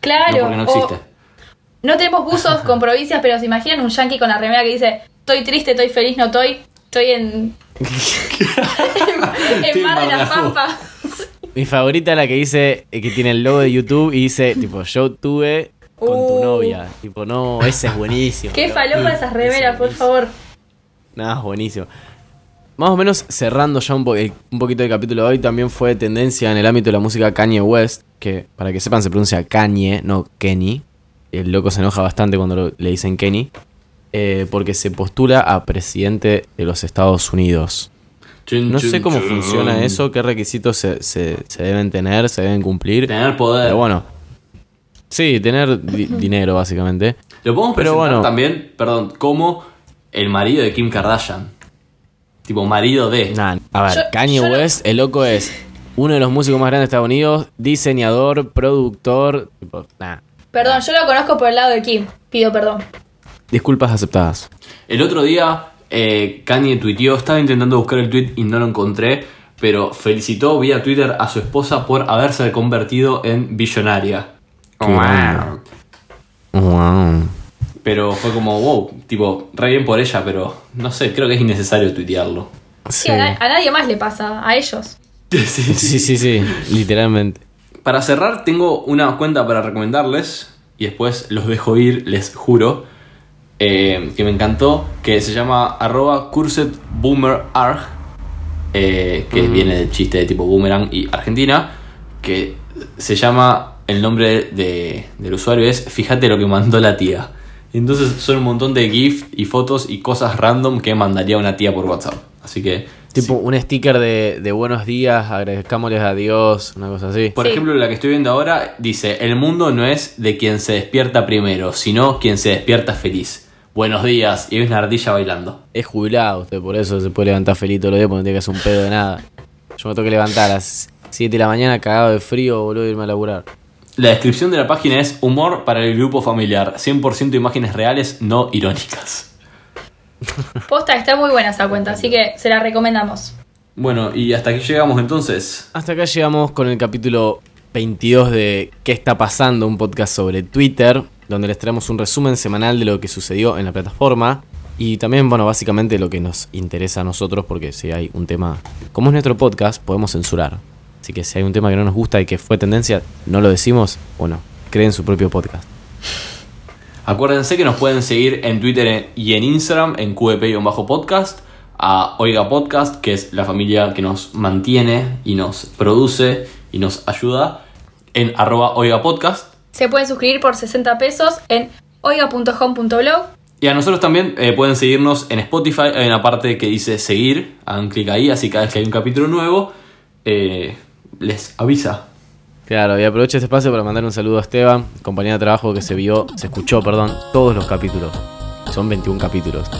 Claro. No, porque no o- existe. No tenemos buzos con provincias, pero se imaginan un yankee con la remera que dice Estoy triste, estoy feliz, no estoy. Estoy en. (laughs) en, Mar de la en Marajó. Pampa. Mi favorita es la que dice, eh, que tiene el logo de YouTube y dice, tipo, yo tuve con tu Uh. novia. Tipo, no, ese es buenísimo. Qué falopa esas remeras, por favor. Nada, es buenísimo. Más o menos cerrando ya un, po- el- un poquito el capítulo de hoy, también fue tendencia en el ámbito de la música Kanye West, que para que sepan se pronuncia Kanye, no Kenny. El loco se enoja bastante cuando lo- le dicen Kenny, eh, porque se postula a presidente de los Estados Unidos. Chun, No chun, sé cómo chun. funciona eso, qué requisitos se, se- se deben tener, se deben cumplir. Tener poder. Pero bueno. Sí, tener di- (laughs) dinero, básicamente. Lo podemos Pero presentar bueno. también, perdón, como el marido de Kim Kardashian. Tipo, marido de. Nah, a ver, Yo- Kanye yo no- West, el loco es uno de los músicos más grandes de Estados Unidos, diseñador, productor. Tipo, nah. Perdón, yo lo conozco por el lado de Kim. Pido perdón. Disculpas aceptadas. El otro día, eh, Kanye tuiteó, estaba intentando buscar el tweet y no lo encontré, pero felicitó vía Twitter a su esposa por haberse convertido en billonaria. Bueno. Wow. Pero fue como, wow, tipo, re bien por ella, pero no sé, creo que es innecesario tuitearlo. Sí, Sí. a, na- a nadie más le pasa, a ellos. (laughs) Sí, sí, sí, sí, literalmente. Para cerrar, tengo una cuenta para recomendarles y después los dejo ir, les juro, eh, que me encantó, que se llama arroba cursedboomerarg, eh, que viene del chiste de tipo boomerang y Argentina, que se llama, el nombre de- del usuario es Fíjate lo que mandó la tía. Entonces son un montón de GIF y fotos y cosas random que mandaría una tía por WhatsApp. Así que... Tipo un sticker de, de buenos días, agradezcámosles a Dios, una cosa así. Por Sí. ejemplo, la que estoy viendo ahora dice, el mundo no es de quien se despierta primero, sino quien se despierta feliz. Buenos días, y hay una ardilla bailando. Es jubilado usted, por eso se puede levantar feliz todos los días porque no tiene que hacer un pedo de nada. Yo me tengo que levantar a las 7 de la mañana cagado de frío, boludo, e irme a laburar. La descripción de la página es humor para el grupo familiar, 100% imágenes reales, no irónicas. (laughs) Posta, está muy buena esa cuenta, así que se la recomendamos. Bueno, y hasta aquí llegamos entonces. Hasta acá llegamos con el capítulo 22 de ¿Qué está pasando? Un podcast sobre Twitter, donde les traemos un resumen semanal de lo que sucedió en la plataforma. Y también, bueno, básicamente lo que nos interesa a nosotros, porque si hay un tema, como es nuestro podcast, podemos censurar. Así que si hay un tema que no nos gusta y que fue tendencia, no lo decimos, bueno, creen su propio podcast. Acuérdense que nos pueden seguir en Twitter y en Instagram en QEP-podcast, a Oiga Podcast, que es la familia que nos mantiene y nos produce y nos ayuda, en arroba Oiga Podcast. Se pueden suscribir por 60 pesos en oiga.home.blog. Y a nosotros también eh, pueden seguirnos en Spotify, hay una parte que dice seguir, hagan clic ahí, así cada vez que hay un capítulo nuevo, eh, les avisa. Claro, y aprovecho este espacio para mandar un saludo a Esteban, compañía de trabajo que se vio, se escuchó, perdón, todos los capítulos. Son 21 capítulos,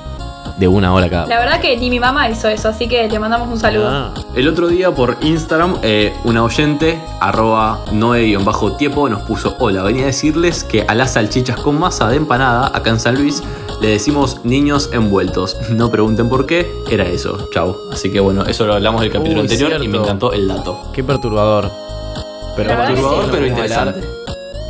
de una hora cada. La verdad que ni mi mamá hizo eso, así que le mandamos un saludo. Ah. El otro día por Instagram, eh, una oyente, arroba noe-tiepo, nos puso, hola, venía a decirles que a las salchichas con masa de empanada, acá en San Luis, le decimos niños envueltos. (laughs) No pregunten por qué, era eso, chau. Así que bueno, eso lo hablamos del capítulo Uy, anterior y me encantó el dato. Qué perturbador. Pero Perturbador, sí. pero interesante.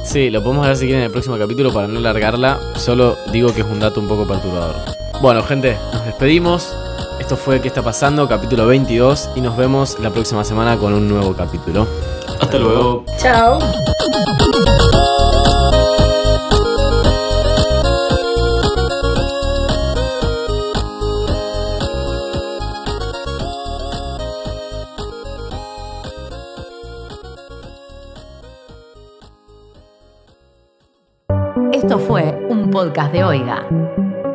Sí, lo podemos hablar si quieren en el próximo capítulo para no largarla. Solo digo que es un dato un poco perturbador. Bueno, gente, nos despedimos. Esto fue ¿Qué está pasando? Capítulo 22 y nos vemos la próxima semana con un nuevo capítulo. Hasta luego. Chao. Podcast de Oiga.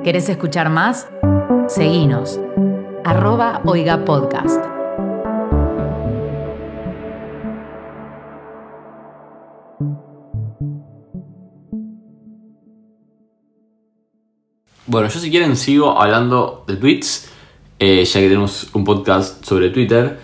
¿Querés escuchar más? Seguinos. Arroba Oiga Podcast. Bueno, yo si quieren sigo hablando de tweets, eh, ya que tenemos un podcast sobre Twitter.